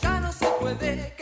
ya no se puede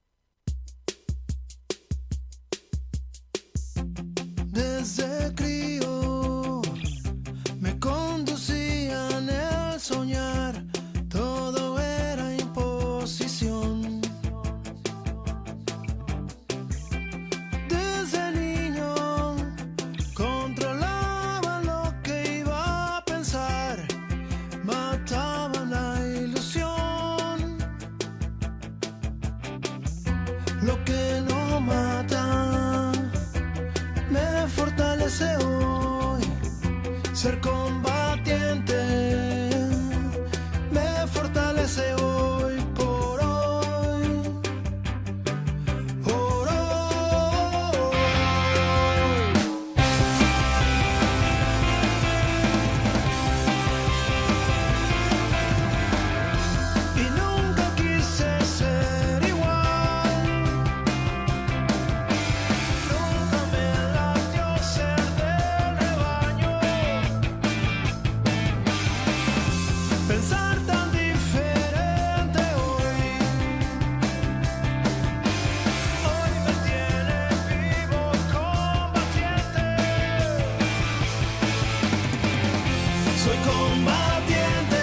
Soy combatiente,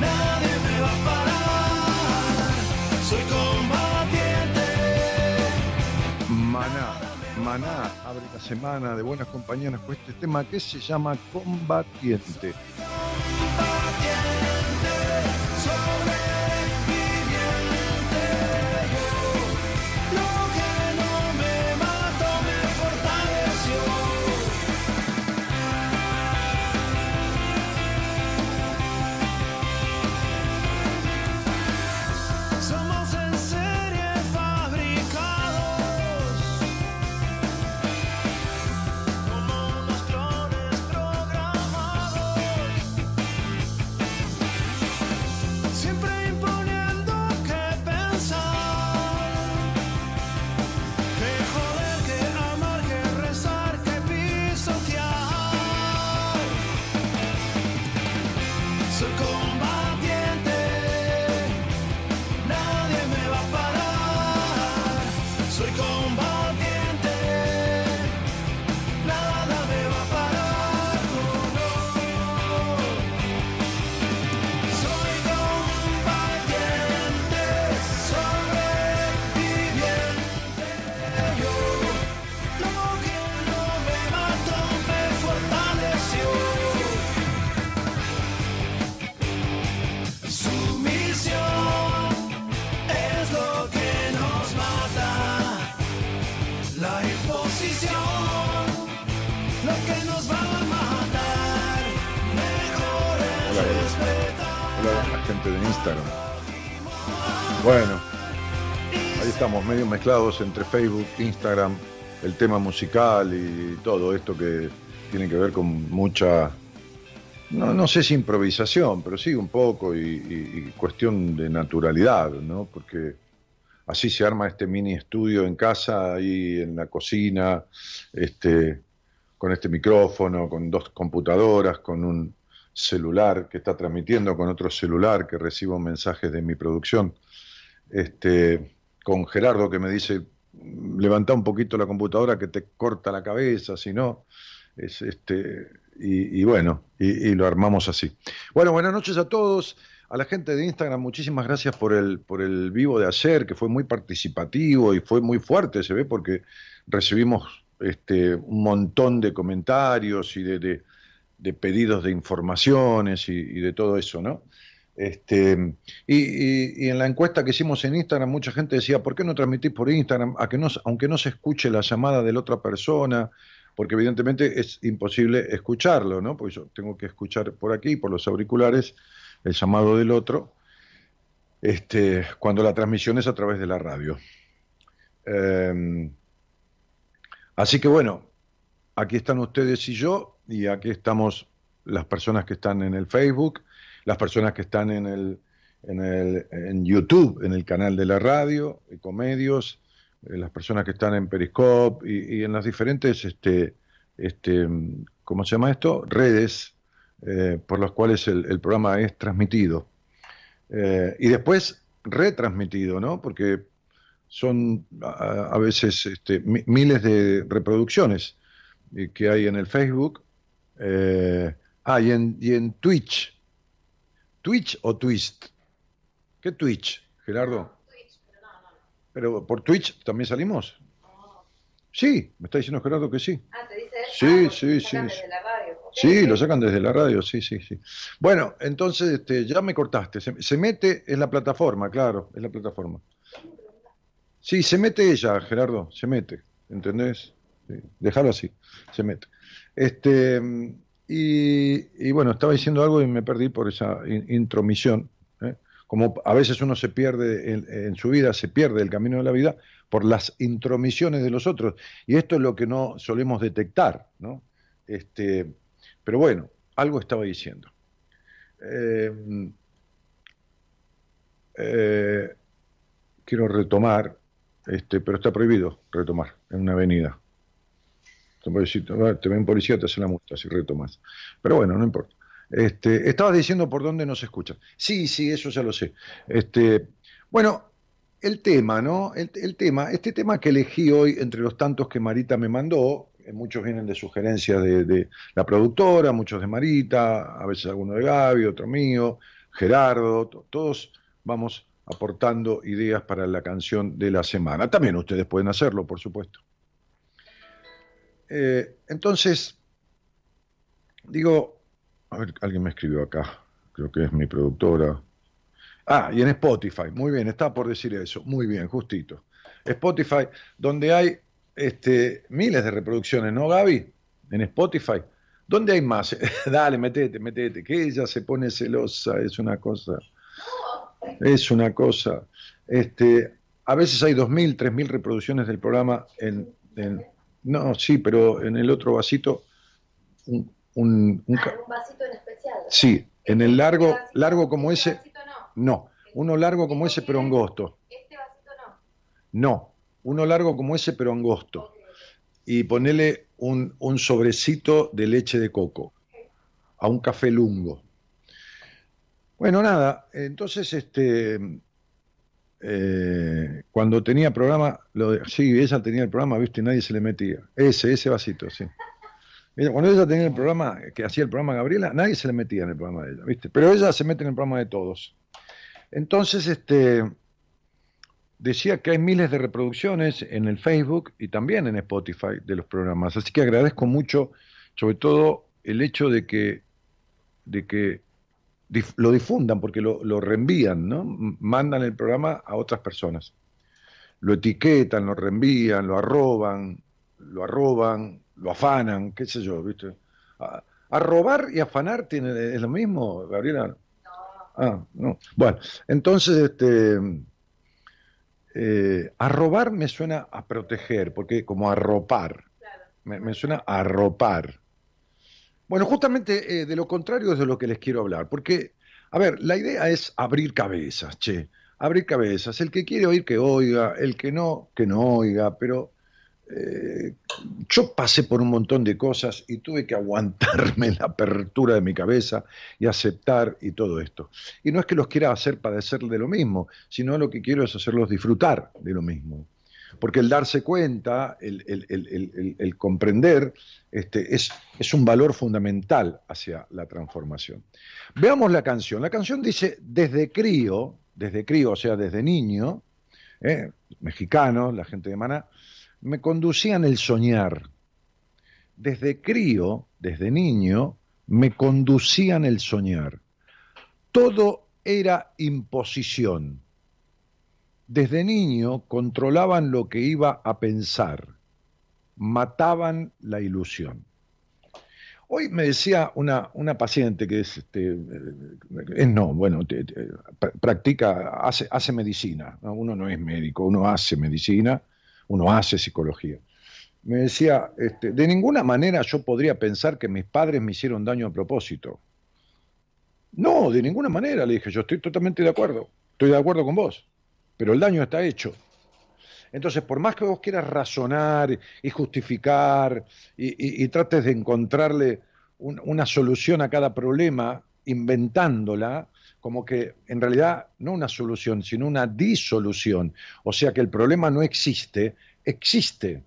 nadie me va a parar. Soy combatiente. Maná, Maná abre la semana de buenas compañías con este tema que se llama Combatiente. Entre Facebook, Instagram, el tema musical y todo esto que tiene que ver con mucha, no, no sé si improvisación, pero sí un poco y cuestión de naturalidad, ¿no? Porque así se arma este mini estudio en casa, ahí en la cocina, este, con este micrófono, con dos computadoras, con un celular que está transmitiendo con otro celular que recibo mensajes de mi producción, este, con Gerardo que me dice, levanta un poquito la computadora que te corta la cabeza, si no, es este, y, bueno, y, lo armamos así. Bueno, buenas noches a todos. A la gente de Instagram, muchísimas gracias por el, por el vivo de ayer, que fue muy participativo y fue muy fuerte, se ve, porque recibimos este, un montón de comentarios y de, de- de pedidos de informaciones y, y de todo eso, ¿no? Este, y, en la encuesta que hicimos en Instagram, mucha gente decía, ¿por qué no transmitís por Instagram? A que aunque no se escuche la llamada de la otra persona, porque evidentemente es imposible escucharlo, ¿no? Porque yo tengo que escuchar por aquí, por los auriculares, el llamado del otro, este, cuando la transmisión es a través de la radio. Eh, así que bueno, aquí están ustedes y yo, y aquí estamos las personas que están en el Facebook, las personas que están en el en, el, en YouTube, en el canal de la radio, Ecomedios, eh, las personas que están en Periscope y, en las diferentes, este, este, ¿cómo se llama esto? Redes eh, por las cuales el, programa es transmitido. Eh, y después retransmitido, ¿no? Porque son a, veces este, mi- miles de reproducciones que hay en el Facebook. Ah, y en, y en Twitch. ¿Twitch o Twist? ¿Qué Twitch, Gerardo? Pero por Twitch también salimos. Sí, me está diciendo Gerardo que sí. Ah, te dice él. Sí, Ah, sí, te sí, desde la radio. Sí, lo sacan desde la radio, sí, sí, sí. Bueno, entonces este, ya me cortaste. Se, se mete en la plataforma, claro, es la plataforma. Sí, se mete ella, Gerardo, se mete, ¿entendés? Sí, déjalo así, se mete. Este, y, bueno, estaba diciendo algo y me perdí por esa in- intromisión. ¿eh? Como a veces uno se pierde en, en su vida, se pierde el camino de la vida por las intromisiones de los otros. Y esto es lo que no solemos detectar, ¿no? Este, pero bueno, algo estaba diciendo. Eh, eh, quiero retomar, este, pero está prohibido retomar en una avenida. Te ven policía, te hace la multa si retomas. Pero bueno, no importa. Este, estabas diciendo por dónde nos escuchan. Sí, sí, eso ya lo sé. Este, bueno, el tema, ¿no? El, el tema, este tema que elegí hoy entre los tantos que Marita me mandó, eh, muchos vienen de sugerencias de, de la productora, muchos de Marita, a veces alguno de Gaby, otro mío, Gerardo, to- todos vamos aportando ideas para la canción de la semana. También ustedes pueden hacerlo, por supuesto. Eh, entonces, digo, a ver, alguien me escribió acá, creo que es mi productora. Ah, y en Spotify, muy bien, estaba por decir eso, muy bien, justito. Spotify, donde hay este, miles de reproducciones, ¿no, Gaby? En Spotify. ¿Dónde hay más? Dale, metete, metete, que ella se pone celosa, es una cosa. Es una cosa. Este, a veces hay 2.000, 3.000 reproducciones del programa en, en- No, sí, pero en el otro vasito. Un, un- Ah, un vasito en especial. sí, en el largo, Este vasito- largo como este ese. vasito no. No, uno largo como ese, pero angosto. Este vasito no. No, uno largo como ese, pero angosto. Y ponele un, un sobrecito de leche de coco a un café lungo. Bueno, nada, entonces este eh, cuando tenía programa, sí, ella tenía el programa, viste, nadie se le metía. Ese, ese vasito, sí. Ella- cuando ella tenía el programa, que hacía el programa Gabriela, nadie se le metía en el programa de ella, viste. Pero ella se mete en el programa de todos. Entonces, este decía que hay miles de reproducciones en el Facebook y también en Spotify de los programas. Así que agradezco mucho, sobre todo, el hecho de que, de que dif- lo difundan, porque lo, lo reenvían, ¿no? Mandan el programa a otras personas. Lo etiquetan, lo reenvían, lo arroban, lo arroban, lo afanan, qué sé yo, ¿viste? A, arrobar y afanar tiene, es lo mismo, Gabriela. No, Ah, no. Bueno, entonces, este, eh, arrobar me suena a proteger, porque como arropar, me, me suena a arropar. Bueno, justamente eh, de lo contrario es de lo que les quiero hablar, porque, a ver, la idea es abrir cabezas, che, abrir cabezas. El que quiere oír que oiga, el que no, que no oiga, pero eh, yo pasé por un montón de cosas y tuve que aguantarme la apertura de mi cabeza y aceptar y todo esto. Y no es que los quiera hacer padecer de lo mismo, sino lo que quiero es hacerlos disfrutar de lo mismo. Porque el darse cuenta, el, comprender, este, es, es un valor fundamental hacia la transformación. Veamos la canción. La canción dice, desde crío, desde crío, o sea, desde niño, eh, mexicano, la gente de Maná, me conducían el soñar. Desde crío, desde niño, me conducían el soñar. Todo era imposición. Desde niño controlaban lo que iba a pensar, mataban la ilusión. Hoy me decía una, una paciente que es, este, eh, es no, bueno, practica, hace, hace medicina. ¿no? Uno no es médico, uno hace medicina, uno hace psicología. Me decía, este, de ninguna manera yo podría pensar que mis padres me hicieron daño a propósito. No, de ninguna manera, le dije, yo estoy totalmente de acuerdo, estoy de acuerdo con vos, pero el daño está hecho. Entonces, por más que vos quieras razonar y justificar y, trates de encontrarle un- una solución a cada problema, inventándola, como que en realidad no una solución, sino una disolución. O sea que el problema no existe, existe.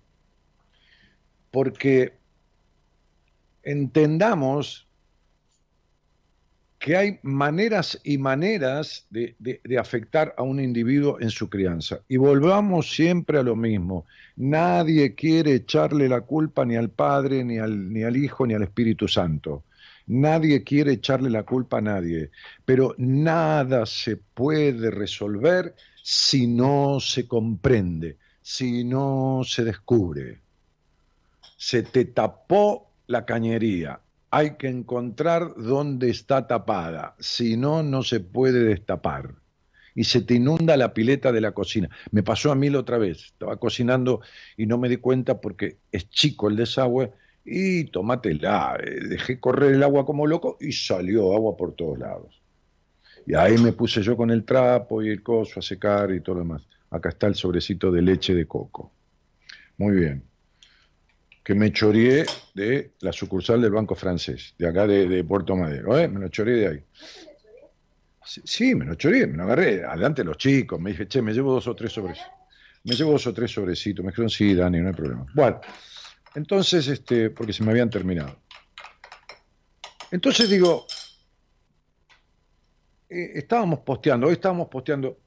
Porque entendamos que hay maneras y maneras de, afectar a un individuo en su crianza. Y volvamos siempre a lo mismo. Nadie quiere echarle la culpa ni al Padre, ni al, ni al Hijo, ni al Espíritu Santo. Nadie quiere echarle la culpa a nadie. Pero nada se puede resolver si no se comprende, si no se descubre. Se te tapó la cañería, hay que encontrar dónde está tapada, si no, no se puede destapar. Y se te inunda la pileta de la cocina. Me pasó a mí la otra vez, estaba cocinando y no me di cuenta porque es chico el desagüe y tómatela, eh, dejé correr el agua como loco y salió agua por todos lados. Y ahí me puse yo con el trapo y el coso a secar y todo lo demás. Acá está el sobrecito de leche de coco. Muy bien que me choreé de la sucursal del Banco Francés, de acá de, de Puerto Madero, ¿eh? me lo choreé de ahí. Sí, sí, me lo choreé, me lo agarré, adelante los chicos, me dije, che, me llevo dos o tres sobrecitos. Me llevo dos o tres sobrecitos, me dijeron, sí, Dani, no hay problema. Bueno, entonces, este, porque se me habían terminado. Entonces digo, eh, estábamos posteando, hoy estábamos posteando,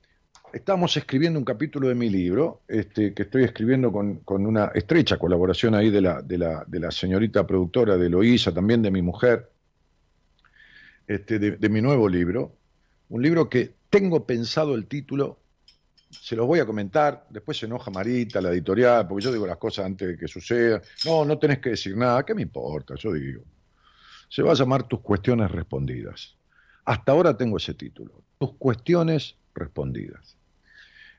estamos escribiendo un capítulo de mi libro, este, que estoy escribiendo con, una estrecha colaboración ahí de la, señorita productora de Eloísa, también de mi mujer, este, de, de mi nuevo libro, un libro que tengo pensado el título, se los voy a comentar, después se enoja Marita, la editorial, porque yo digo las cosas antes de que suceda, no, no tenés que decir nada, ¿qué me importa? Yo digo, se va a llamar Tus cuestiones respondidas. Hasta ahora tengo ese título, Tus cuestiones respondidas.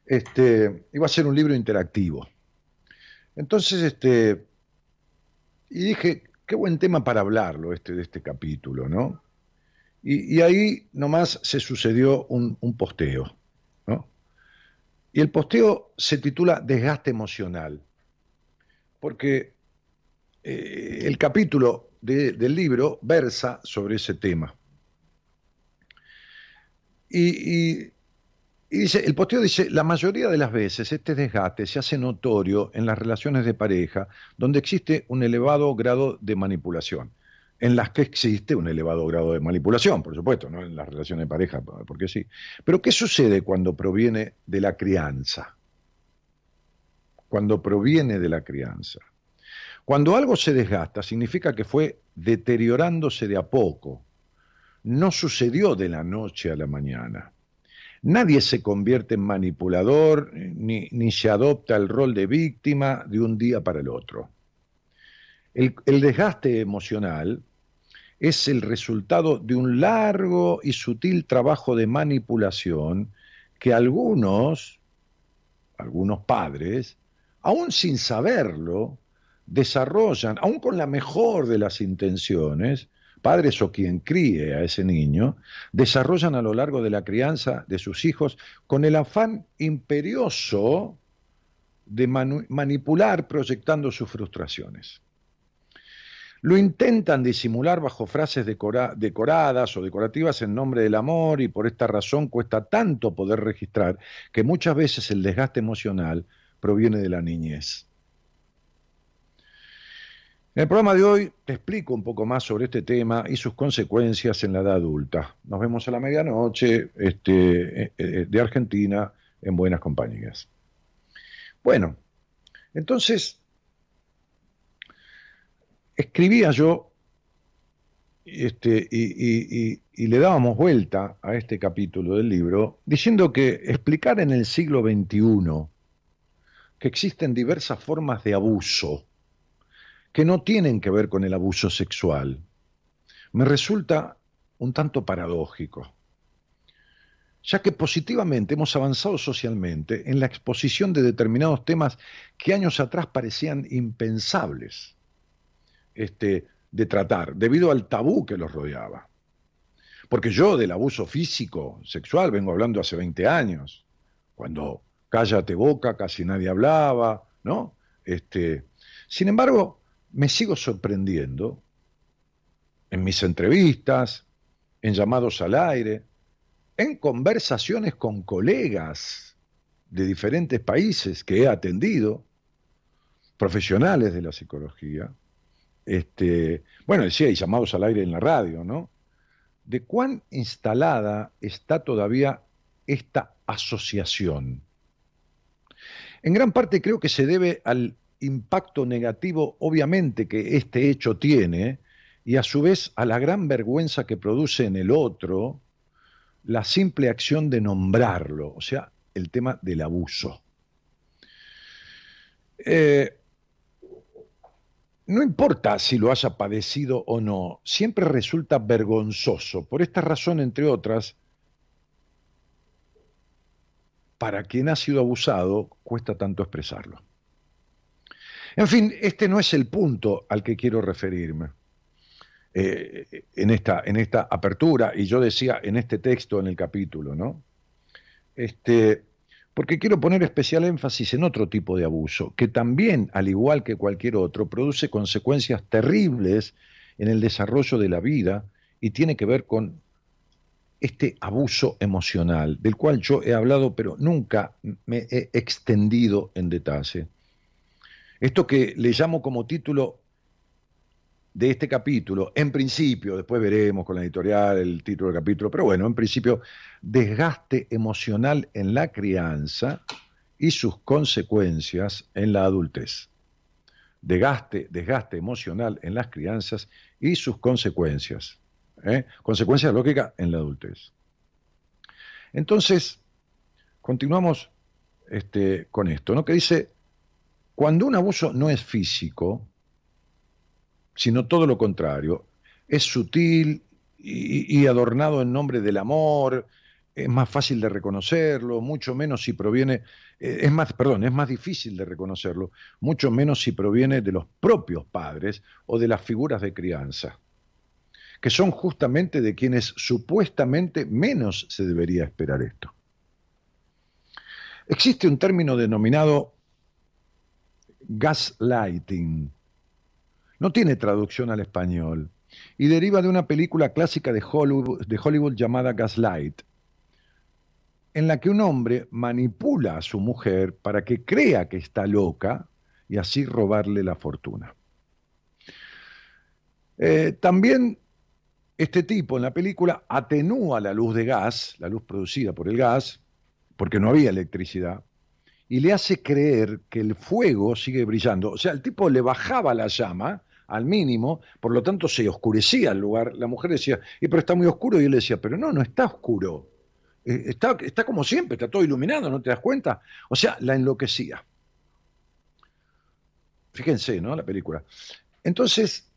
Este, iba a ser un libro interactivo. Entonces, este, y dije, qué buen tema para hablarlo este, de este capítulo, ¿no? Y, ahí nomás se sucedió un, un posteo, ¿no? Y el posteo se titula Desgaste emocional, porque eh, el capítulo de- del libro versa sobre ese tema. Y- dice, el posteo dice, la mayoría de las veces este desgaste se hace notorio en las relaciones de pareja donde existe un elevado grado de manipulación, en las que existe un elevado grado de manipulación, por supuesto, no en las relaciones de pareja, porque sí. Pero ¿qué sucede cuando proviene de la crianza? Cuando proviene de la crianza. Cuando algo se desgasta, significa que fue deteriorándose de a poco. No sucedió de la noche a la mañana. Nadie se convierte en manipulador ni, ni se adopta el rol de víctima de un día para el otro. El, el desgaste emocional es el resultado de un largo y sutil trabajo de manipulación que algunos, algunos padres, aún sin saberlo, desarrollan, aún con la mejor de las intenciones, padres o quien críe a ese niño, desarrollan a lo largo de la crianza de sus hijos con el afán imperioso de manipular proyectando sus frustraciones. Lo intentan disimular bajo frases decoradas o decorativas en nombre del amor y por esta razón cuesta tanto poder registrar que muchas veces el desgaste emocional proviene de la niñez. En el programa de hoy te explico un poco más sobre este tema y sus consecuencias en la edad adulta. Nos vemos a la medianoche este, eh, eh, de Argentina en buenas compañías. Bueno, entonces, escribía yo este, y, le dábamos vuelta a este capítulo del libro diciendo que explicar en el siglo XXI que existen diversas formas de abuso que no tienen que ver con el abuso sexual me resulta un tanto paradójico ya que positivamente hemos avanzado socialmente en la exposición de determinados temas que años atrás parecían impensables este, de tratar, debido al tabú que los rodeaba. Porque yo del abuso físico, sexual, vengo hablando hace 20 años, cuando cállate boca, casi nadie hablaba, ¿no? Este, sin embargo, me sigo sorprendiendo en mis entrevistas, en llamados al aire, en conversaciones con colegas de diferentes países que he atendido, profesionales de la psicología, este, bueno, decía, y llamados al aire en la radio, ¿no? De cuán instalada está todavía esta asociación. En gran parte creo que se debe al impacto negativo, obviamente, que este hecho tiene, y a su vez a la gran vergüenza que produce en el otro, la simple acción de nombrarlo, o sea, el tema del abuso. Eh, no importa si lo haya padecido o no, siempre resulta vergonzoso. Por esta razón, entre otras, para quien ha sido abusado, cuesta tanto expresarlo. En fin, este no es el punto al que quiero referirme. Eh, en, esta, en esta apertura, y yo decía en este texto, en el capítulo, ¿no? Este, porque quiero poner especial énfasis en otro tipo de abuso, que también, al igual que cualquier otro, produce consecuencias terribles en el desarrollo de la vida y tiene que ver con este abuso emocional, del cual yo he hablado, pero nunca me he extendido en detalle. Esto que le llamo como título de este capítulo, en principio, después veremos con la editorial el título del capítulo, pero bueno, en principio, desgaste emocional en la crianza y sus consecuencias en la adultez. Desgaste, desgaste emocional en las crianzas y sus consecuencias. ¿eh? Consecuencias lógicas en la adultez. Entonces, continuamos este, con esto, ¿no? Que dice, cuando un abuso no es físico, sino todo lo contrario. Es sutil y, adornado en nombre del amor, es más fácil de reconocerlo, mucho menos si proviene, eh, es más, perdón, es más difícil de reconocerlo, mucho menos si proviene de los propios padres o de las figuras de crianza, que son justamente de quienes supuestamente menos se debería esperar esto. Existe un término denominado gaslighting, no tiene traducción al español y deriva de una película clásica de Hollywood, llamada Gaslight, en la que un hombre manipula a su mujer para que crea que está loca y así robarle la fortuna. Eh, también este tipo en la película atenúa la luz de gas, la luz producida por el gas, porque no había electricidad, y le hace creer que el fuego sigue brillando. O sea, el tipo le bajaba la llama al mínimo, por lo tanto se oscurecía el lugar. La mujer decía, y pero está muy oscuro, y él decía, pero no, no está oscuro. Eh, está, está como siempre, está todo iluminado, ¿no te das cuenta? O sea, la enloquecía. Fíjense, ¿no? La película. Entonces,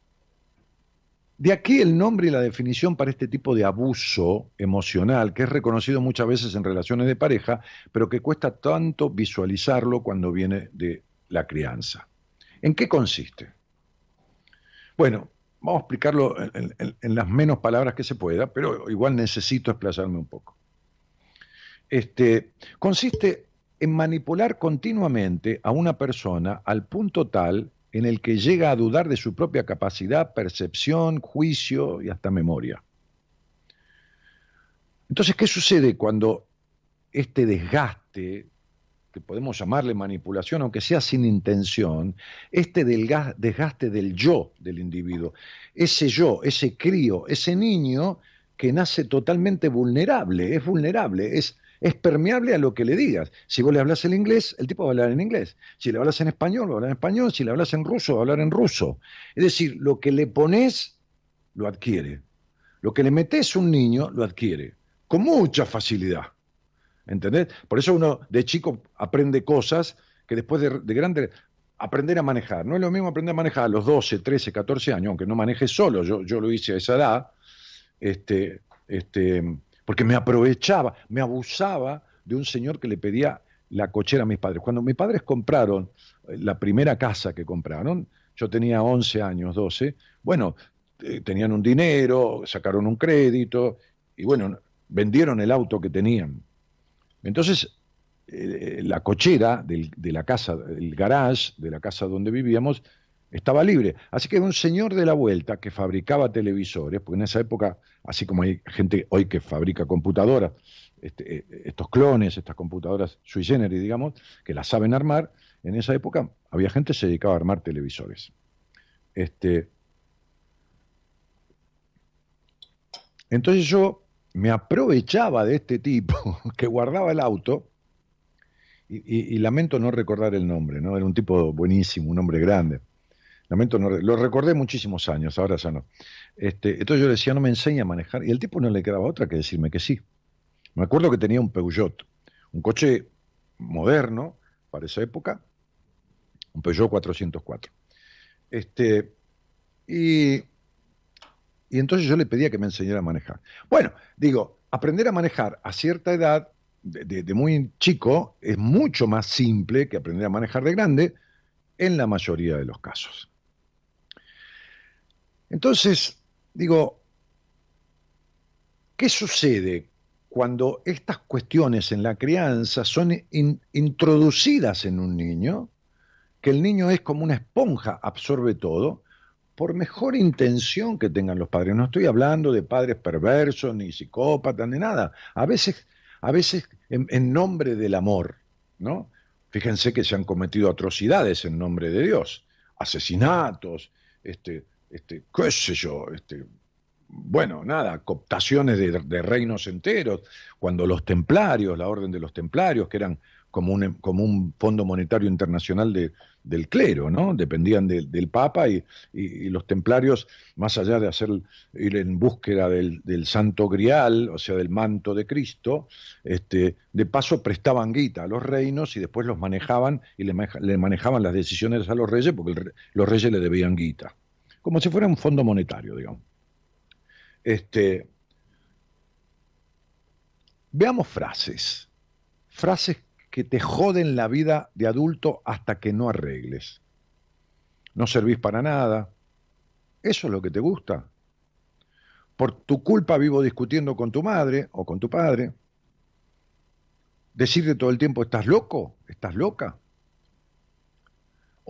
De aquí el nombre y la definición para este tipo de abuso emocional, que es reconocido muchas veces en relaciones de pareja, pero que cuesta tanto visualizarlo cuando viene de la crianza. ¿En qué consiste? Bueno, vamos a explicarlo en, las menos palabras que se pueda, pero igual necesito explayarme un poco. Este, consiste en manipular continuamente a una persona al punto tal en el que llega a dudar de su propia capacidad, percepción, juicio y hasta memoria. Entonces, ¿qué sucede cuando este desgaste, que podemos llamarle manipulación, aunque sea sin intención, este desgaste del yo del individuo, ese yo, ese crío, ese niño que nace totalmente vulnerable, es vulnerable, es, es permeable a lo que le digas. Si vos le hablas en inglés, el tipo va a hablar en inglés. Si le hablas en español, va a hablar en español. Si le hablas en ruso, va a hablar en ruso. Es decir, lo que le pones, lo adquiere. Lo que le metes a un niño, lo adquiere. Con mucha facilidad. ¿Entendés? Por eso uno de chico aprende cosas que después de, de grande aprender a manejar. No es lo mismo aprender a manejar a los 12, 13, 14 años, aunque no manejes solo, yo, yo lo hice a esa edad, este, este, porque me aprovechaba, me abusaba de un señor que le pedía la cochera a mis padres. Cuando mis padres compraron eh, la primera casa que compraron, yo tenía 11 años, 12, bueno, eh, tenían un dinero, sacaron un crédito y bueno, vendieron el auto que tenían. Entonces, eh, la cochera del- de la casa, el garage de la casa donde vivíamos, estaba libre. Así que un señor de la vuelta que fabricaba televisores, porque en esa época, así como hay gente hoy que fabrica computadoras, este, eh, estos clones, estas computadoras sui generis, digamos, que las saben armar, en esa época había gente que se dedicaba a armar televisores. Este, entonces yo me aprovechaba de este tipo que guardaba el auto, y, y- y lamento no recordar el nombre, ¿no? Era un tipo buenísimo, un hombre grande. Lamento no lo recordé muchísimos años, ahora ya no. Este, entonces yo le decía, no me enseña a manejar, y el tipo no le quedaba otra que decirme que sí. Me acuerdo que tenía un Peugeot, un coche moderno para esa época, un Peugeot 404. Este, y, y entonces yo le pedía que me enseñara a manejar. Bueno, digo, aprender a manejar a cierta edad, de muy chico, es mucho más simple que aprender a manejar de grande en la mayoría de los casos. Entonces, digo, ¿qué sucede cuando estas cuestiones en la crianza son in- introducidas en un niño? Que el niño es como una esponja, absorbe todo, por mejor intención que tengan los padres. No estoy hablando de padres perversos, ni psicópatas, ni nada. A veces, a veces en nombre del amor, ¿no? Fíjense que se han cometido atrocidades en nombre de Dios, asesinatos, este, este, qué sé yo, este, bueno, nada, cooptaciones de, reinos enteros, cuando los templarios, la orden de los templarios, que eran como un, como un fondo monetario internacional de, del clero, ¿no? Dependían de- del Papa y, los templarios, más allá de hacer ir en búsqueda del, santo grial, o sea, del manto de Cristo, este, de paso prestaban guita a los reinos y después los manejaban y le, maneja- le manejaban las decisiones a los reyes porque los reyes le debían guita, como si fuera un fondo monetario, digamos. Este, veamos frases, frases que te joden la vida de adulto hasta que no arregles. No servís para nada. ¿Eso es lo que te gusta? Por tu culpa vivo discutiendo con tu madre o con tu padre. Decirte todo el tiempo, ¿estás loco? ¿Estás loca?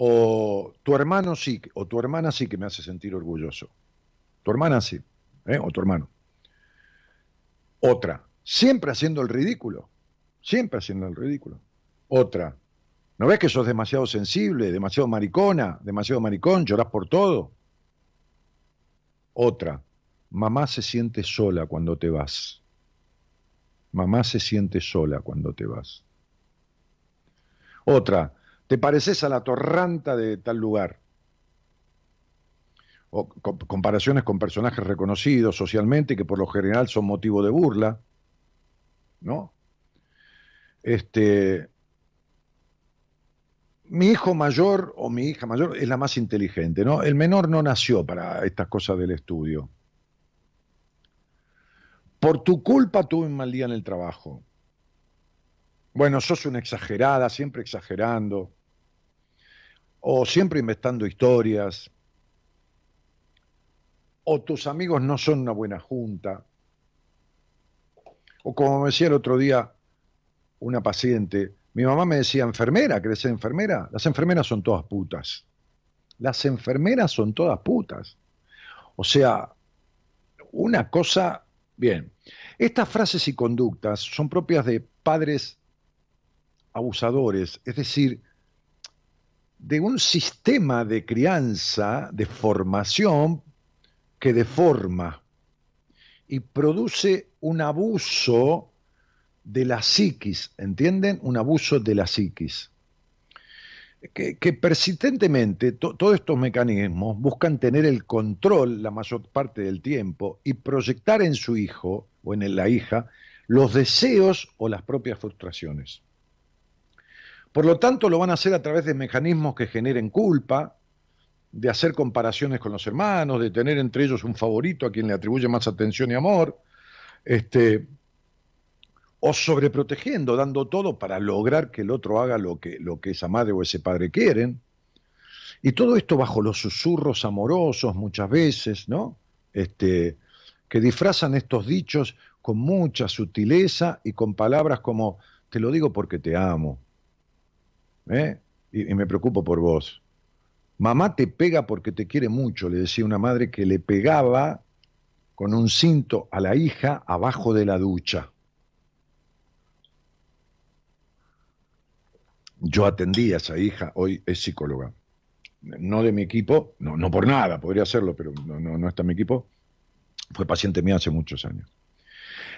O tu hermano sí, o tu hermana sí que me hace sentir orgulloso. Tu hermana sí, ¿eh? o tu hermano. Otra, siempre haciendo el ridículo, siempre haciendo el ridículo. Otra, ¿no ves que sos demasiado sensible, demasiado maricona, demasiado maricón, llorás por todo? Otra, mamá se siente sola cuando te vas. Mamá se siente sola cuando te vas. Otra, te pareces a la torranta de tal lugar. O co- comparaciones con personajes reconocidos socialmente que por lo general son motivo de burla. ¿No? Este. mi hijo mayor o mi hija mayor es la más inteligente, ¿no? El menor no nació para estas cosas del estudio. Por tu culpa tuve un mal día en el trabajo. Bueno, sos una exagerada, siempre exagerando. O siempre inventando historias. O tus amigos no son una buena junta. O como me decía el otro día una paciente, mi mamá me decía, enfermera, ¿querés ser enfermera? Las enfermeras son todas putas. Las enfermeras son todas putas. O sea, una cosa, bien, estas frases y conductas son propias de padres abusadores, es decir, de un sistema de crianza, de formación, que deforma y produce un abuso de la psiquis, ¿entienden? Un abuso de la psiquis. Que, persistentemente to- todos estos mecanismos buscan tener el control la mayor parte del tiempo y proyectar en su hijo o en la hija los deseos o las propias frustraciones. Por lo tanto, lo van a hacer a través de mecanismos que generen culpa, de hacer comparaciones con los hermanos, de tener entre ellos un favorito a quien le atribuye más atención y amor, este, o sobreprotegiendo, dando todo para lograr que el otro haga lo que, lo que esa madre o ese padre quieren. Y todo esto bajo los susurros amorosos muchas veces, ¿no? Este, que disfrazan estos dichos con mucha sutileza y con palabras como, te lo digo porque te amo, ¿eh? y, me preocupo por vos. Mamá te pega porque te quiere mucho, le decía una madre que le pegaba con un cinto a la hija abajo de la ducha. Yo atendí a esa hija, hoy es psicóloga. No de mi equipo, no, no por nada, podría hacerlo, pero no, no, no está en mi equipo. Fue paciente mía hace muchos años.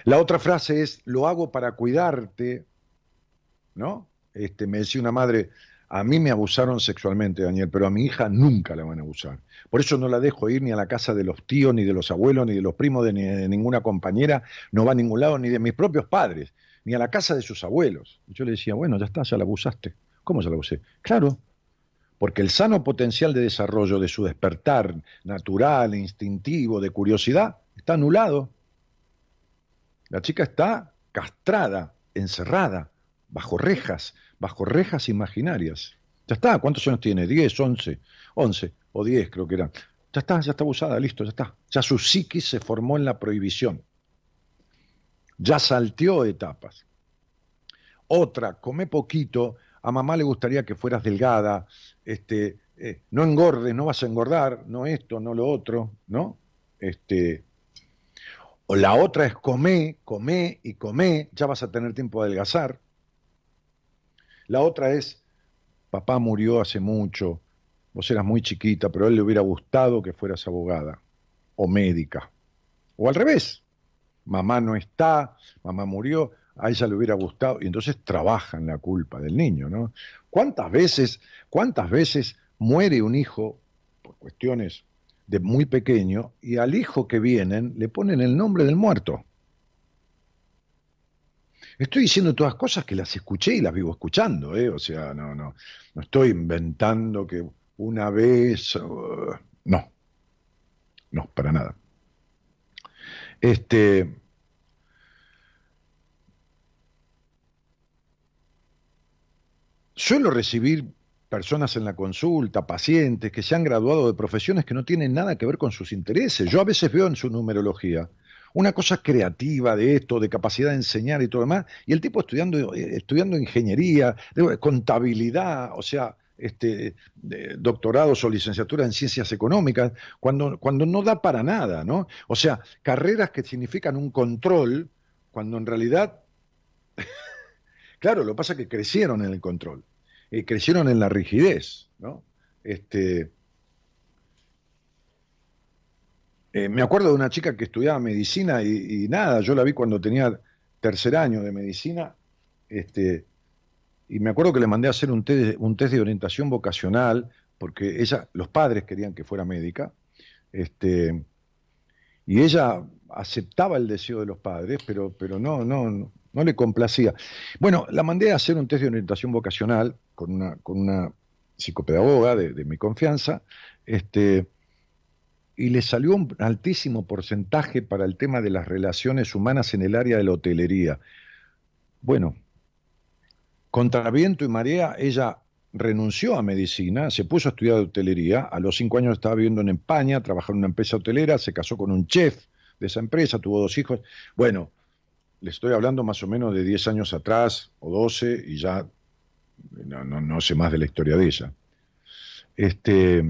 La otra frase es, lo hago para cuidarte, ¿no? Este, me decía una madre, a mí me abusaron sexualmente, Daniel, pero a mi hija nunca la van a abusar. Por eso no la dejo ir ni a la casa de los tíos, ni de los abuelos, ni de los primos, de, ni de ninguna compañera, no va a ningún lado, ni de mis propios padres, ni a la casa de sus abuelos. Y yo le decía, bueno, ya está, ya la abusaste. ¿Cómo ya la abusé? Claro, porque el sano potencial de desarrollo de su despertar natural, instintivo, de curiosidad, está anulado. La chica está castrada, encerrada, bajo rejas, bajo rejas imaginarias. Ya está, ¿cuántos años tiene? ¿10, 11? 11 o 10 creo que eran. Ya está, ya está abusada, listo, ya está. Ya su psiquis se formó en la prohibición. Ya salteó etapas. Otra, come poquito, a mamá le gustaría que fueras delgada, este, eh, no engordes, no vas a engordar, no esto, no lo otro, ¿no? Este, o la otra es come, come y come, ya vas a tener tiempo de adelgazar. La otra es, papá murió hace mucho, vos eras muy chiquita, pero a él le hubiera gustado que fueras abogada o médica. O al revés, mamá no está, mamá murió, a ella le hubiera gustado, y entonces trabajan la culpa del niño, ¿no? ¿Cuántas veces, cuántas veces muere un hijo por cuestiones de muy pequeño y al hijo que vienen le ponen el nombre del muerto? Estoy diciendo todas cosas que las escuché y las vivo escuchando, ¿eh? O sea, no, no, no estoy inventando que una vez, no, no, para nada. Este, suelo recibir personas en la consulta, pacientes que se han graduado de profesiones que no tienen nada que ver con sus intereses. Yo a veces veo en su numerología una cosa creativa de esto, de capacidad de enseñar y todo lo demás, y el tipo estudiando, eh, estudiando ingeniería, contabilidad, o sea, este, doctorados o licenciatura en ciencias económicas, cuando, cuando no da para nada, ¿no? O sea, carreras que significan un control, cuando en realidad, claro, lo que pasa es que crecieron en el control, eh, crecieron en la rigidez, ¿no? Este, Eh, me acuerdo de una chica que estudiaba medicina y, nada, yo la vi cuando tenía tercer año de medicina, este, y me acuerdo que le mandé a hacer un test, de orientación vocacional, porque ella, los padres querían que fuera médica, este, y ella aceptaba el deseo de los padres, pero, pero no, no, no, no le complacía. Bueno, la mandé a hacer un test de orientación vocacional con una, con una psicopedagoga de, de mi confianza, este, y le salió un altísimo porcentaje para el tema de las relaciones humanas en el área de la hotelería. Bueno, contra viento y marea, ella renunció a medicina, se puso a estudiar hotelería, a los cinco años estaba viviendo en España, trabajaba en una empresa hotelera, se casó con un chef de esa empresa, tuvo dos hijos. Bueno, le estoy hablando más o menos de 10 años atrás o 12 y ya no, no, no sé más de la historia de ella. Este,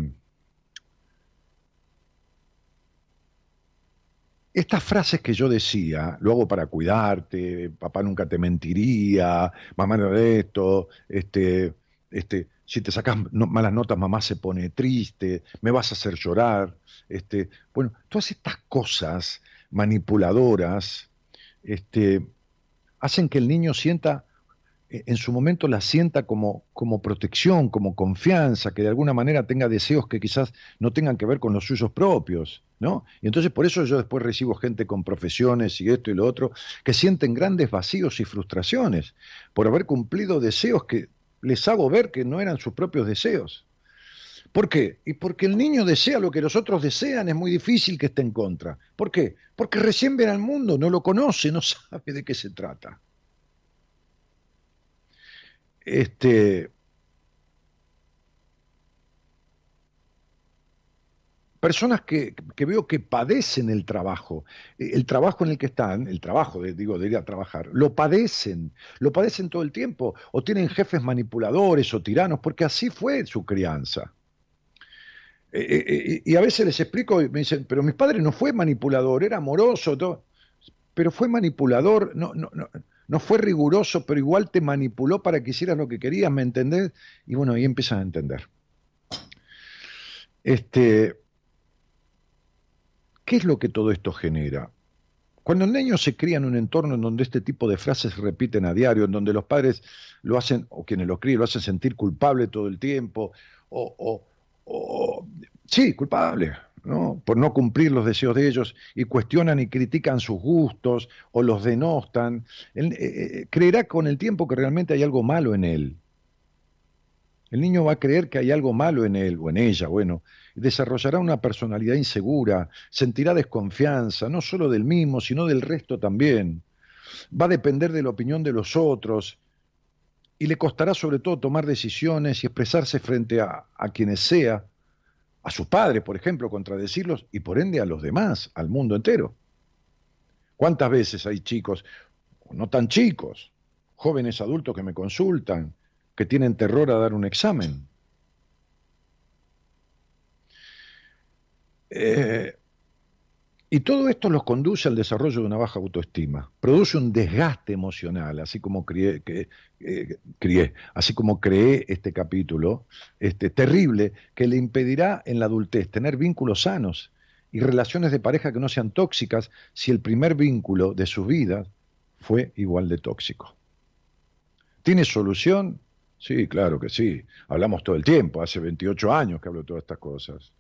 estas frases que yo decía, lo hago para cuidarte, papá nunca te mentiría, mamá no de esto, este, este, si te sacas malas notas, mamá se pone triste, me vas a hacer llorar, este, bueno, todas estas cosas manipuladoras, este, hacen que el niño sienta, en su momento la sienta como, como protección, como confianza, que de alguna manera tenga deseos que quizás no tengan que ver con los suyos propios, ¿no? Y entonces por eso yo después recibo gente con profesiones y esto y lo otro, que sienten grandes vacíos y frustraciones por haber cumplido deseos que les hago ver que no eran sus propios deseos. ¿Por qué? Y porque el niño desea lo que los otros desean, es muy difícil que esté en contra. ¿Por qué? Porque recién viene al mundo, no lo conoce, no sabe de qué se trata. Este, personas que, que veo que padecen el trabajo, eh, el trabajo en el que están, el trabajo, de, digo, de ir a trabajar, lo padecen, lo padecen todo el tiempo, o tienen jefes manipuladores o tiranos, porque así fue su crianza. Eh, eh, y a veces les explico y me dicen, pero mi padre no fue manipulador, era amoroso, todo. pero fue manipulador, no, no, no, no fue riguroso, pero igual te manipuló para que hicieras lo que querías, ¿me entendés? Y bueno, ahí empiezan a entender. Este, ¿Qué es lo que todo esto genera? Cuando el niño se cría en un entorno en donde este tipo de frases se repiten a diario, en donde los padres lo hacen, o quienes lo crían, lo hacen sentir culpable todo el tiempo, o, o- o- sí, culpable, Por no cumplir los deseos de ellos, y cuestionan y critican sus gustos, o los denostan, eh, eh, creerá con el tiempo que realmente hay algo malo en él. El niño va a creer que hay algo malo en él o en ella, bueno, desarrollará una personalidad insegura, sentirá desconfianza, no solo del mismo, sino del resto también. Va a depender de la opinión de los otros y le costará sobre todo tomar decisiones y expresarse frente a, a quienes sea, a sus padres, por ejemplo, contradecirlos y por ende a los demás, al mundo entero. ¿Cuántas veces hay chicos, no tan chicos, jóvenes adultos que me consultan, que tienen terror a dar un examen? Eh, y todo esto los conduce al desarrollo de una baja autoestima. Produce un desgaste emocional, así como eh, crié, así como creé este capítulo, este, terrible, que le impedirá en la adultez tener vínculos sanos y relaciones de pareja que no sean tóxicas si el primer vínculo de sus vidas fue igual de tóxico. ¿Tiene solución? Sí, claro que sí. Hablamos todo el tiempo, hace 28 años que hablo de todas estas cosas.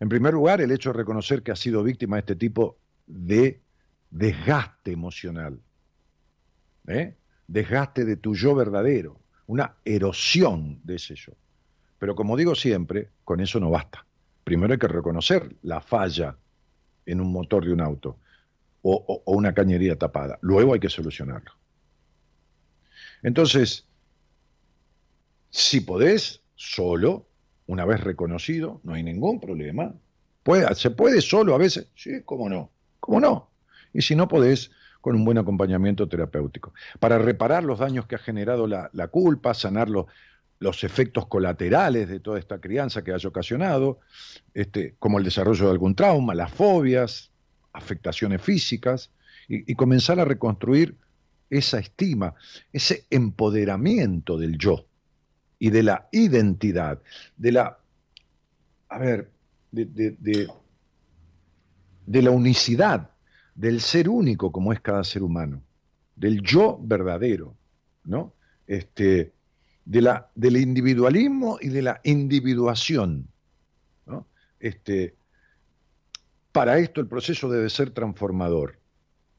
En primer lugar, el hecho de reconocer que has sido víctima de este tipo de desgaste emocional. ¿eh? Desgaste de tu yo verdadero, una erosión de ese yo. Pero como digo siempre, con eso no basta. Primero hay que reconocer la falla en un motor de un auto o- o una cañería tapada. Luego hay que solucionarlo. Entonces, si podés, solo, una vez reconocido, no hay ningún problema. Puede- se puede solo a veces, sí, cómo no, cómo no. Y si no podés, con un buen acompañamiento terapéutico. Para reparar los daños que ha generado la, la culpa, sanar los, los efectos colaterales de toda esta crianza que haya ocasionado, este, como el desarrollo de algún trauma, las fobias, afectaciones físicas, y, y comenzar a reconstruir esa estima, ese empoderamiento del yo y de la identidad, de la, a ver, de, de- de- la unicidad, del ser único como es cada ser humano, del yo verdadero, ¿no? Este, de la, del individualismo y de la individuación, ¿no? Este, para esto el proceso debe ser transformador.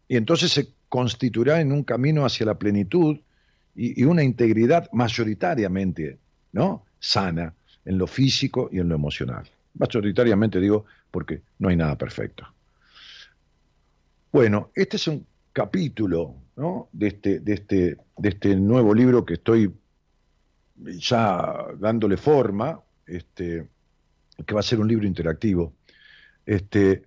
Y entonces se constituirá en un camino hacia la plenitud y, una integridad mayoritariamente, ¿no? sana en lo físico y en lo emocional. Mayoritariamente digo porque no hay nada perfecto. Bueno, este es un capítulo ¿no? de, este, de, este, de este nuevo libro que estoy ya dándole forma, este, que va a ser un libro interactivo. Este,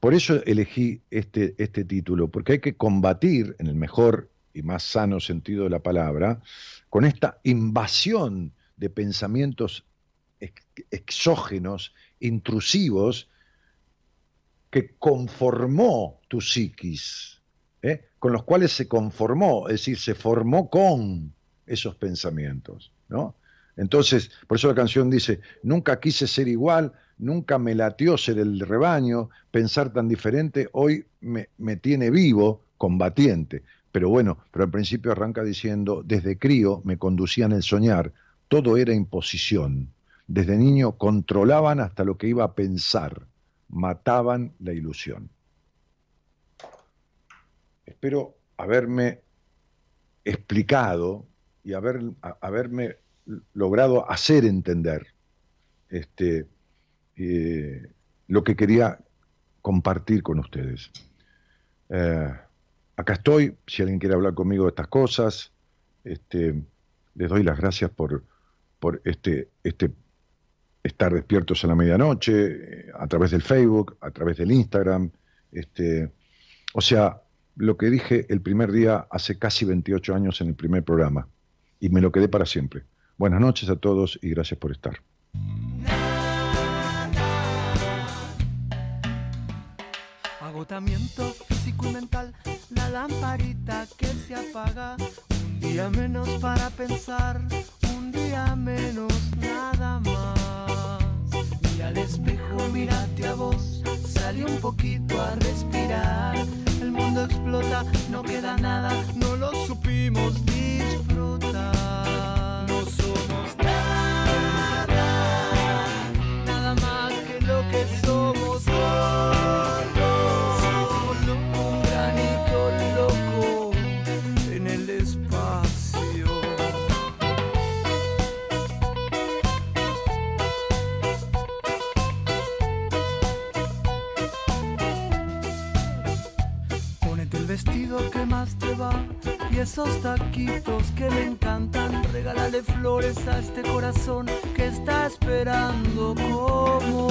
por eso elegí este, este título, porque hay que combatir, en el mejor y más sano sentido de la palabra, con esta invasión de pensamientos ex- exógenos, intrusivos, que conformó tu psiquis, ¿eh? con los cuales se conformó, es decir, se formó con esos pensamientos, ¿no? Entonces, por eso la canción dice, nunca quise ser igual, nunca me latió ser el rebaño, pensar tan diferente, hoy me, me tiene vivo, combatiente. Pero bueno, pero al principio arranca diciendo, desde crío me conducían el soñar, todo era imposición. Desde niño controlaban hasta lo que iba a pensar, mataban la ilusión. Espero haberme explicado y haber, haberme logrado hacer entender este, eh, lo que quería compartir con ustedes. Eh, acá estoy, si alguien quiere hablar conmigo de estas cosas, este, les doy las gracias por, por este, este estar despiertos a la medianoche, eh, a través del Facebook, a través del Instagram. Este, o sea, lo que dije el primer día hace casi 28 años en el primer programa, y me lo quedé para siempre. Buenas noches a todos y gracias por estar. Agotamiento físico y mental, la lamparita que se apaga. Un día menos para pensar, un día menos nada más. Mira al espejo, mírate a vos, sale un poquito a respirar. El mundo explota, no queda nada, no lo supimos disfrutar. Y esos taquitos que me encantan. Regálale flores a este corazón que está esperando como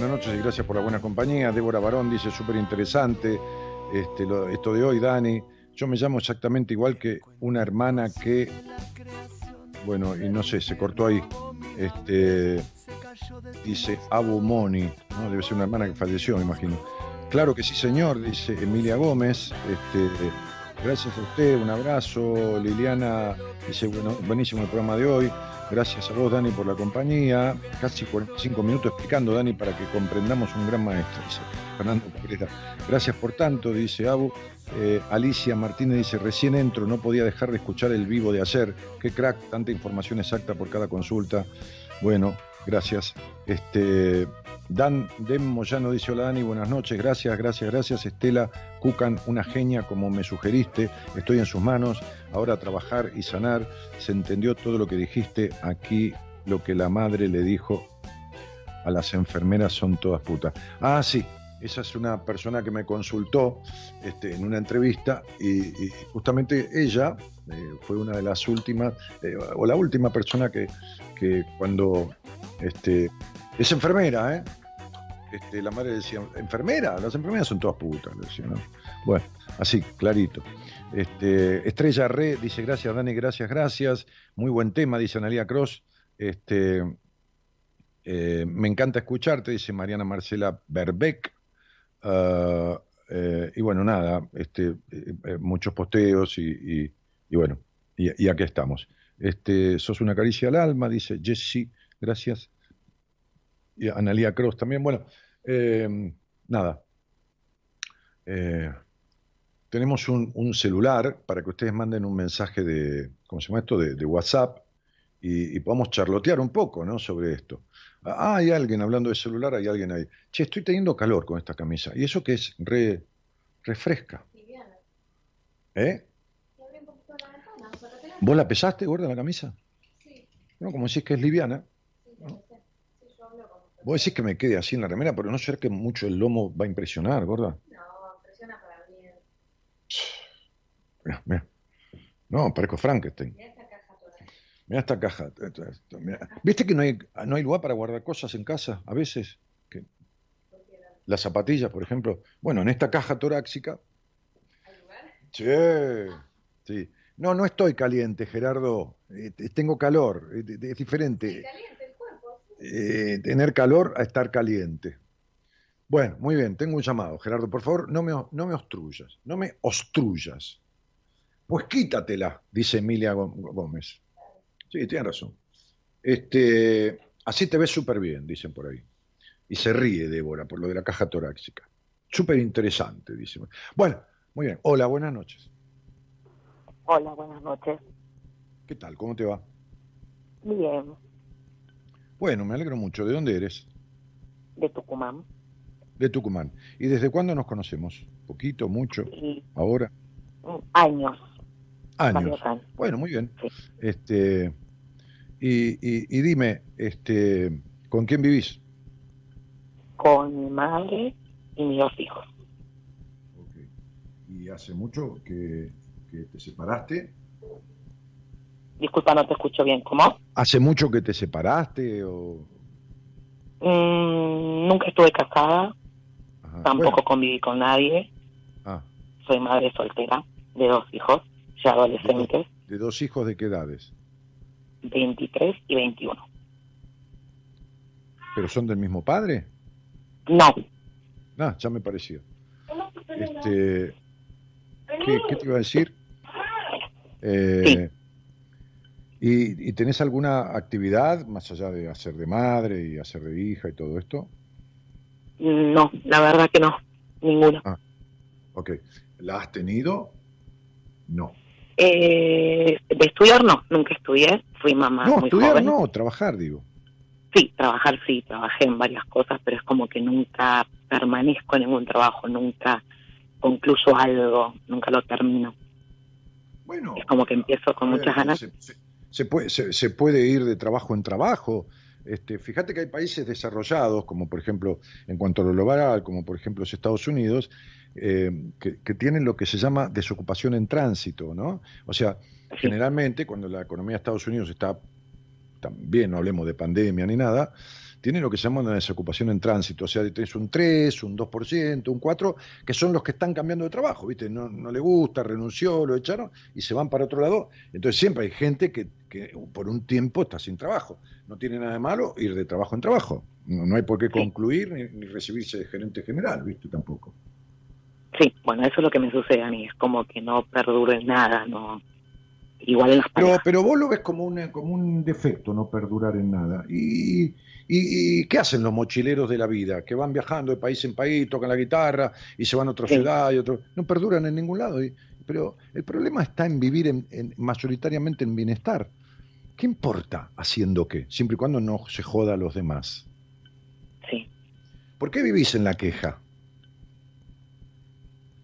buenas noches y gracias por la buena compañía. Débora Barón dice súper interesante este, esto de hoy, Dani. Yo me llamo exactamente igual que una hermana que, bueno, y no sé, se cortó ahí. Este, dice Abu Moni, ¿no? debe ser una hermana que falleció, me imagino. Claro que sí, señor, dice Emilia Gómez. Este, gracias a usted, un abrazo. Liliana dice, bueno, buenísimo el programa de hoy. Gracias a vos, Dani, por la compañía. Casi 45 minutos explicando, Dani, para que comprendamos un gran maestro, dice Fernando Cabrera. Gracias por tanto, dice Abu. Eh, Alicia Martínez dice, recién entro, no podía dejar de escuchar el vivo de ayer. Qué crack, tanta información exacta por cada consulta. Bueno, gracias. Este, Dan Dem Moyano dice, hola Dani, buenas noches, gracias, gracias, gracias. Estela Cucan, una genia como me sugeriste, estoy en sus manos, ahora trabajar y sanar. Se entendió todo lo que dijiste, aquí lo que la madre le dijo a las enfermeras son todas putas. Ah, sí, esa es una persona que me consultó este, en una entrevista y, y justamente ella eh, fue una de las últimas, eh, o la última persona que, que cuando este, es enfermera, ¿eh? Este, la madre decía, enfermera, las enfermeras son todas putas, le decía, ¿no? Bueno, así, clarito. Este, Estrella Re dice, gracias Dani, gracias, gracias. Muy buen tema, dice Analia Cross. Este, eh, me encanta escucharte, dice Mariana Marcela Berbeck. Ah, eh, y bueno, nada, este, eh, muchos posteos y, bueno, y, aquí estamos. Este, sos una caricia al alma, dice Jesse, gracias. Y Analia Cross también. Bueno, nada. tenemos un, celular para que ustedes manden un mensaje de, ¿cómo se llama esto? De, WhatsApp y, y podamos charlotear un poco, ¿no? Sobre esto. Ah, hay alguien hablando de celular, hay alguien ahí. Che, estoy teniendo calor con esta camisa. ¿Y eso que es? Re, refresca. ¿Eh? ¿Vos la pesaste, gorda, la camisa? Sí. No, como decís que es liviana. Vos decís que me quede así en la remera, pero no sé que mucho el lomo va a impresionar, gorda. No, impresiona para bien. Mira, mira. No, parezco Frankenstein. Mira esta caja. ¿Viste que no hay, no hay lugar para guardar cosas en casa a veces? Que, las zapatillas, por ejemplo. Bueno, en esta caja torácica. ¿Hay lugar? Sí, sí. No, no estoy caliente, Gerardo. Eh, tengo calor. Eh, es diferente. caliente el cuerpo. Eh, tener calor a estar caliente. Bueno, muy bien, tengo un llamado. Gerardo, por favor, no me, no me obstruyas. No me obstruyas. Pues quítatela, dice Emilia Gómez. Sí, tiene razón. Este, así te ves súper bien, dicen por ahí. Y se ríe Débora por lo de la caja torácica. Súper interesante, dice. Bueno, muy bien. Hola, buenas noches. Hola, buenas noches. ¿Qué tal? ¿Cómo te va? Bien. Bueno, me alegro mucho. ¿De dónde eres? De Tucumán. De Tucumán. ¿Y desde cuándo nos conocemos? ¿Poquito, mucho? ¿Ahora? Años. Años. Bueno, muy bien. Este, y, dime, este, ¿con quién vivís? Con mi madre y mis dos hijos. ¿Y hace mucho que, te separaste? Disculpa, no te escucho bien. ¿Cómo? ¿Hace mucho que te separaste o...? Mm, nunca estuve casada, tampoco conviví con nadie. Ah. Soy madre soltera de dos hijos ya adolescentes. ¿De dos hijos de qué edades? 23 y 21. ¿Pero son del mismo padre? No. Ah, ya me pareció. Este, ¿qué, te iba a decir? Eh, ¿y, ¿Y tenés alguna actividad más allá de hacer de madre y hacer de hija y todo esto? No, la verdad que no, ninguna. Ah, ok. ¿La has tenido? No. Eh, de estudiar no, nunca estudié, fui mamá no, muy estudiar no, trabajar digo. Sí, trabajar sí, trabajé en varias cosas, pero es como que nunca permanezco en ningún trabajo, nunca concluyo algo, nunca lo termino. Bueno, es como que empiezo con muchas ganas. Se, puede, se, puede ir de trabajo en trabajo. Este, fíjate que hay países desarrollados, como por ejemplo en cuanto a lo global, como por ejemplo los Estados Unidos, eh, que, tienen lo que se llama desocupación en tránsito, ¿no? O sea, generalmente cuando la economía de Estados Unidos está bien, no hablemos de pandemia ni nada, tiene lo que se llama una desocupación en tránsito, o sea, tenés un 3, un 2%, un 4%, que son los que están cambiando de trabajo, ¿viste? No, no le gusta, renunció, lo echaron y se van para otro lado. Entonces siempre hay gente que, que por un tiempo está sin trabajo. No tiene nada de malo ir de trabajo en trabajo. No, hay por qué concluir ni, ni recibirse de gerente general, ¿viste? Tampoco. Sí, bueno, eso es lo que me sucede a mí, es como que no perdure nada, no igual en las pero, pero vos lo ves como un, como un defecto no perdurar en nada. ¿Y, y, qué hacen los mochileros de la vida? Que van viajando de país en país, tocan la guitarra y se van a otra ciudad y otro... No perduran en ningún lado. pero el problema está en vivir en, mayoritariamente en bienestar. ¿Qué importa haciendo qué? Siempre y cuando no se joda a los demás. Sí. ¿Por qué vivís en la queja?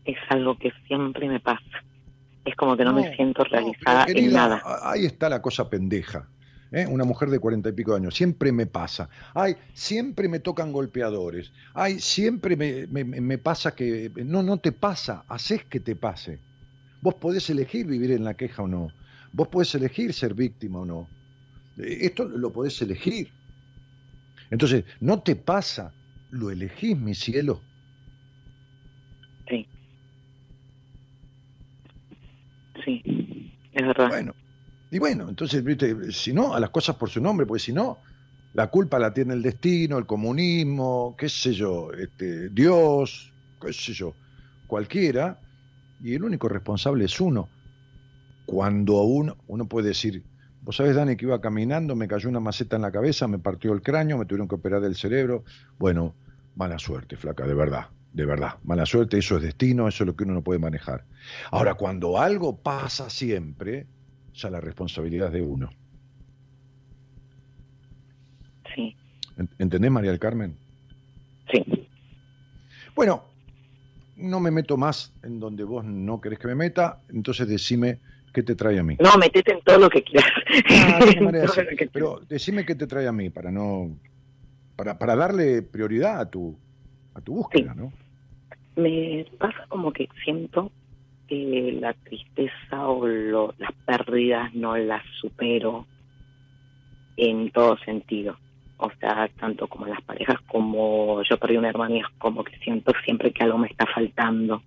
es algo que siempre me pasa. Es como que no, me siento realizada en nada. Ahí está la cosa pendeja. ¿eh? Una mujer de cuarenta y pico de años. Siempre me pasa. Ay, siempre me tocan golpeadores. Ay, siempre me, me, pasa que. No, no te pasa. Haces que te pase. Vos podés elegir vivir en la queja o no. Vos podés elegir ser víctima o no. Esto lo podés elegir. Entonces, no te pasa lo elegís, mi cielo. Sí. Sí, es verdad. Bueno, y bueno, entonces, viste, si no, a las cosas por su nombre, porque si no, la culpa la tiene el destino, el comunismo, qué sé yo, este, Dios, qué sé yo, cualquiera, y el único responsable es uno. Cuando uno, uno puede decir, vos sabés, Dani, que iba caminando, me cayó una maceta en la cabeza, me partió el cráneo, me tuvieron que operar el cerebro. Bueno, mala suerte, flaca, de verdad, de verdad. Mala suerte, eso es destino, eso es lo que uno no puede manejar. Ahora, cuando algo pasa siempre, ya la responsabilidad es de uno. ¿Entendés, María del Carmen? Sí. Bueno, no me meto más en donde vos no querés que me meta, entonces decime qué te trae a mí. No, metete en todo lo que quieras. Ah, pero decime qué te trae a mí para no para, para darle prioridad a tu a tu búsqueda, ¿no? Me pasa como que siento que la tristeza o las pérdidas no las supero en todo sentido o sea, tanto como las parejas como yo perdí una hermana es como que siento siempre que algo me está faltando.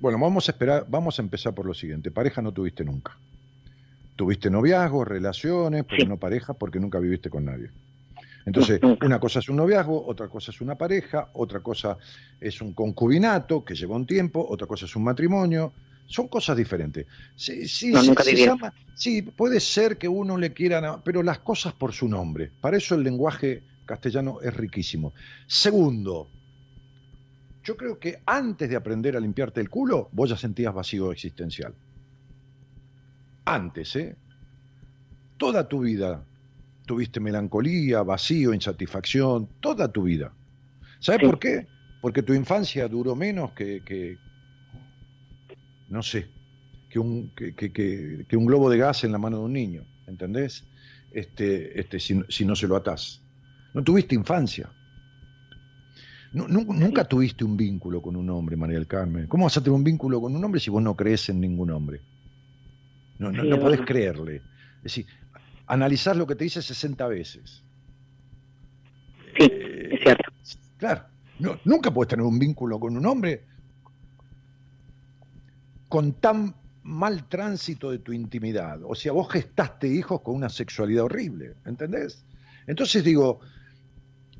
Bueno, vamos a esperar, vamos a empezar por lo siguiente. Pareja no tuviste nunca. Tuviste noviazgo, relaciones, pero no pareja porque nunca viviste con nadie. Entonces, una cosa es un noviazgo, otra cosa es una pareja, otra cosa es un concubinato que lleva un tiempo, otra cosa es un matrimonio, son cosas diferentes. Sí, sí, sí, puede ser que uno le quiera, pero las cosas por su nombre. Para eso el lenguaje castellano es riquísimo. Segundo, yo creo que antes de aprender a limpiarte el culo, vos ya sentías vacío existencial. Antes, ¿eh? Toda tu vida tuviste melancolía, vacío, insatisfacción, toda tu vida. ¿Sabes por qué? Porque tu infancia duró menos que, no sé, que un, que, un globo de gas en la mano de un niño, ¿entendés? Este, este, si, no se lo atás. No tuviste infancia. nunca tuviste un vínculo con un hombre, María del Carmen. ¿Cómo vas a tener un vínculo con un hombre si vos no crees en ningún hombre? No, no, podés creerle. Es decir, analizar lo que te dice 60 veces. Sí, es eh, cierto. Claro, nunca puedes tener un vínculo con un hombre con tan mal tránsito de tu intimidad. O sea, vos gestaste hijos con una sexualidad horrible, ¿entendés? Entonces digo,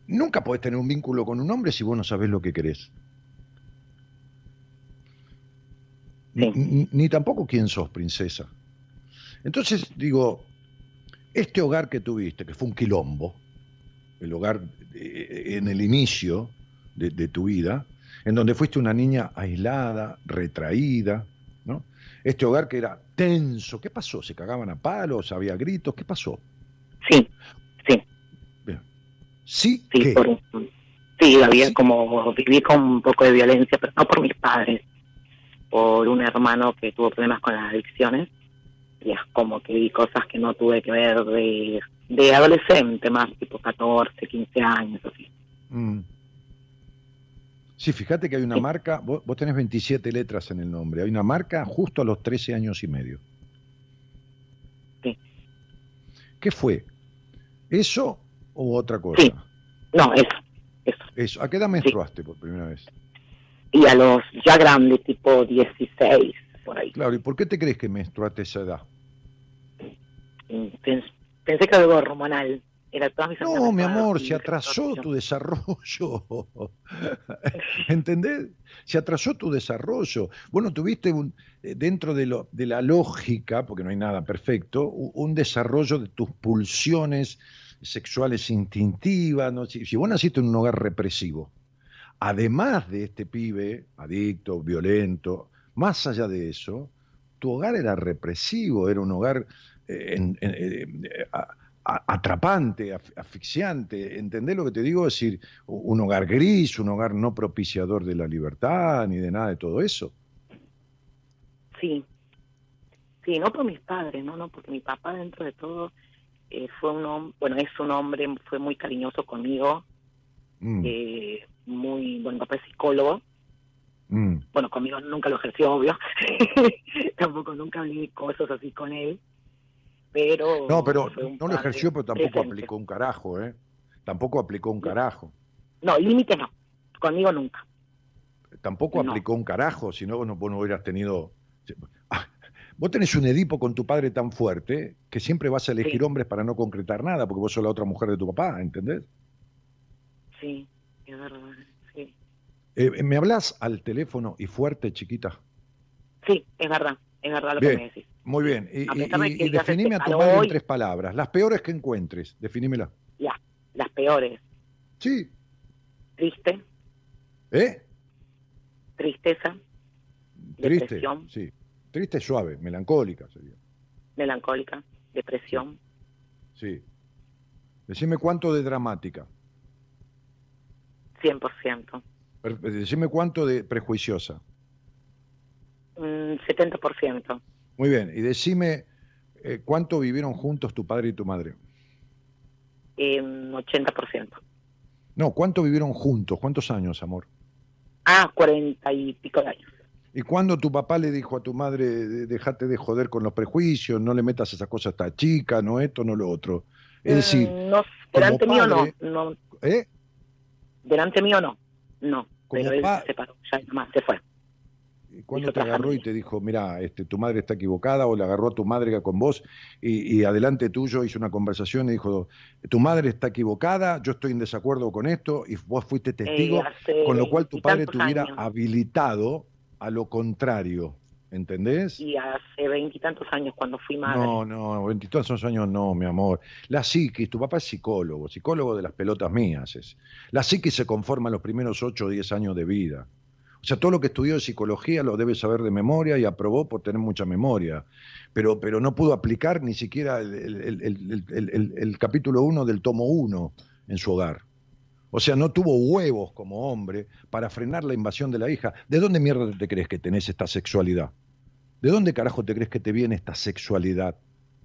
nunca podés tener un vínculo con un hombre si vos no sabés lo que querés. Ni, tampoco quién sos, princesa. Entonces digo, este hogar que tuviste, que fue un quilombo, el hogar en el inicio de tu vida, en donde fuiste una niña aislada, retraída, este hogar que era tenso, ¿qué pasó? ¿Se cagaban a palos? ¿Había gritos? ¿Qué pasó? Sí, sí. ¿Sí? Sí, sí había como, viví con un poco de violencia, pero no por mis padres, por un hermano que tuvo problemas con las adicciones, como que vi cosas que no tuve que ver de, de adolescente, más tipo 14, 15 años, así. Mm. Sí, fíjate que hay una marca, vos, tenés 27 letras en el nombre, hay una marca justo a los 13 años y medio. Sí. ¿Qué fue? ¿Eso u otra cosa? Sí. No, eso. Eso. ¿A qué edad menstruaste por primera vez? Y a los ya grandes, tipo 16, por ahí. Claro, ¿y por qué te crees que menstruaste esa edad? Pensé que algo hormonal no, mi amor, se atrasó tu desarrollo. ¿Entendés? Se atrasó tu desarrollo. Bueno, tuviste un, eh, dentro de, lo, de la lógica, porque no hay nada perfecto, un desarrollo de tus pulsiones sexuales instintivas. ¿no? Si, si vos naciste en un hogar represivo, además de este pibe adicto, violento, más allá de eso, tu hogar era represivo, era un hogar eh, en, eh, atrapante, asfixiante. ¿Entendés lo que te digo? Es decir, un hogar gris, un hogar no propiciador de la libertad, ni de nada de todo eso. Sí. Sí, no por mis padres, no, no, porque mi papá dentro de todo eh, fue un hombre, bueno, es un hombre, fue muy cariñoso conmigo, mm. eh, muy, bueno, mi papá es psicólogo, mm. bueno, conmigo nunca lo ejerció, obvio, tampoco nunca hablé cosas así con él, pero... No, pero no lo ejerció, pero tampoco aplicó un carajo, ¿eh? Tampoco aplicó un carajo. No, límite no. conmigo nunca. Tampoco aplicó un carajo, si no, vos no hubieras tenido... Ah, vos tenés un Edipo con tu padre tan fuerte que siempre vas a elegir hombres para no concretar nada, porque vos sos la otra mujer de tu papá, ¿entendés? Sí, es verdad, sí. Eh, ¿Me hablas al teléfono y fuerte, chiquita? Sí, es verdad, es verdad lo que me decís. Muy bien, y, y, definime a tu madre en tres palabras, las peores que encuentres, definímela. Ya, las peores. Sí. Triste. ¿Eh? Tristeza. Triste, depresión. sí. Triste suave, melancólica sería. Melancólica, depresión. Sí. Decime cuánto de dramática. 100%. Decime cuánto de prejuiciosa. 70%. Muy bien, y decime eh, cuánto vivieron juntos tu padre y tu madre. Eh, 80%. No, ¿cuánto vivieron juntos? ¿Cuántos años, amor? Ah, cuarenta y pico de años. ¿Y cuando tu papá le dijo a tu madre, dejate de joder con los prejuicios, no le metas esas cosas a esta chica, no esto, no lo otro? Es mm, decir, no, delante mío no, no. ¿Eh? Delante mío no, no. pero él se separó, ya más se fue. ¿Cuándo te agarró y te dijo, mira, este, tu madre está equivocada, o le agarró a tu madre con vos y, adelante tuyo hizo una conversación y dijo, tu madre está equivocada, yo estoy en desacuerdo con esto, y vos fuiste testigo, con lo cual tu padre te hubiera habilitado a lo contrario, ¿entendés? Y hace veintitantos años cuando fui madre. No, no, veintitantos años no, mi amor. La psiquis, tu papá es psicólogo, psicólogo de las pelotas mías es. La psiquis se conforma en los primeros ocho o diez años de vida. O sea, todo lo que estudió de psicología lo debe saber de memoria y aprobó por tener mucha memoria. Pero, pero no pudo aplicar ni siquiera el, capítulo 1 del tomo 1 en su hogar. O sea, no tuvo huevos como hombre para frenar la invasión de la hija. ¿De dónde mierda te crees que tenés esta sexualidad? ¿De dónde carajo te crees que te viene esta sexualidad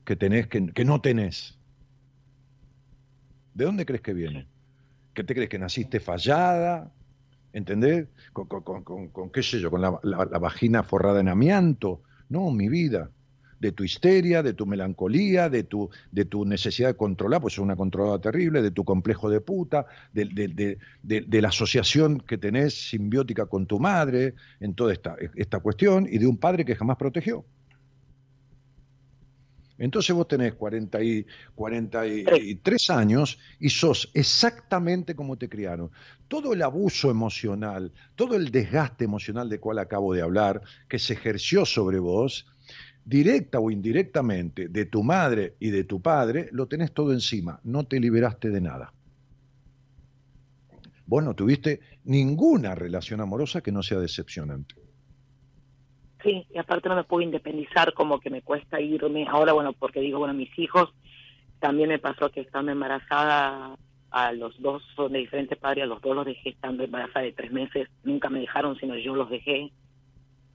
que tenés, que, que no tenés? ¿De dónde crees que viene? ¿Que te crees que naciste fallada? ¿Entendés? Con, qué sé yo, con la, vagina forrada en amianto. No, mi vida. De tu histeria, de tu melancolía, de tu, de tu necesidad de controlar, pues es una controlada terrible, de tu complejo de puta, de, de, la asociación que tenés simbiótica con tu madre, en toda esta, esta cuestión, y de un padre que jamás protegió. Entonces vos tenés 40 y, 43 años y sos exactamente como te criaron. Todo el abuso emocional, todo el desgaste emocional de cual acabo de hablar, que se ejerció sobre vos, directa o indirectamente, de tu madre y de tu padre, lo tenés todo encima. No te liberaste de nada. Vos no tuviste ninguna relación amorosa que no sea decepcionante. Sí, y aparte no me puedo independizar, como que me cuesta irme. Ahora, bueno, porque digo, bueno, mis hijos, también me pasó que estando embarazada, a los dos son de diferentes padres, a los dos los dejé estando embarazada de tres meses, nunca me dejaron, sino yo los dejé.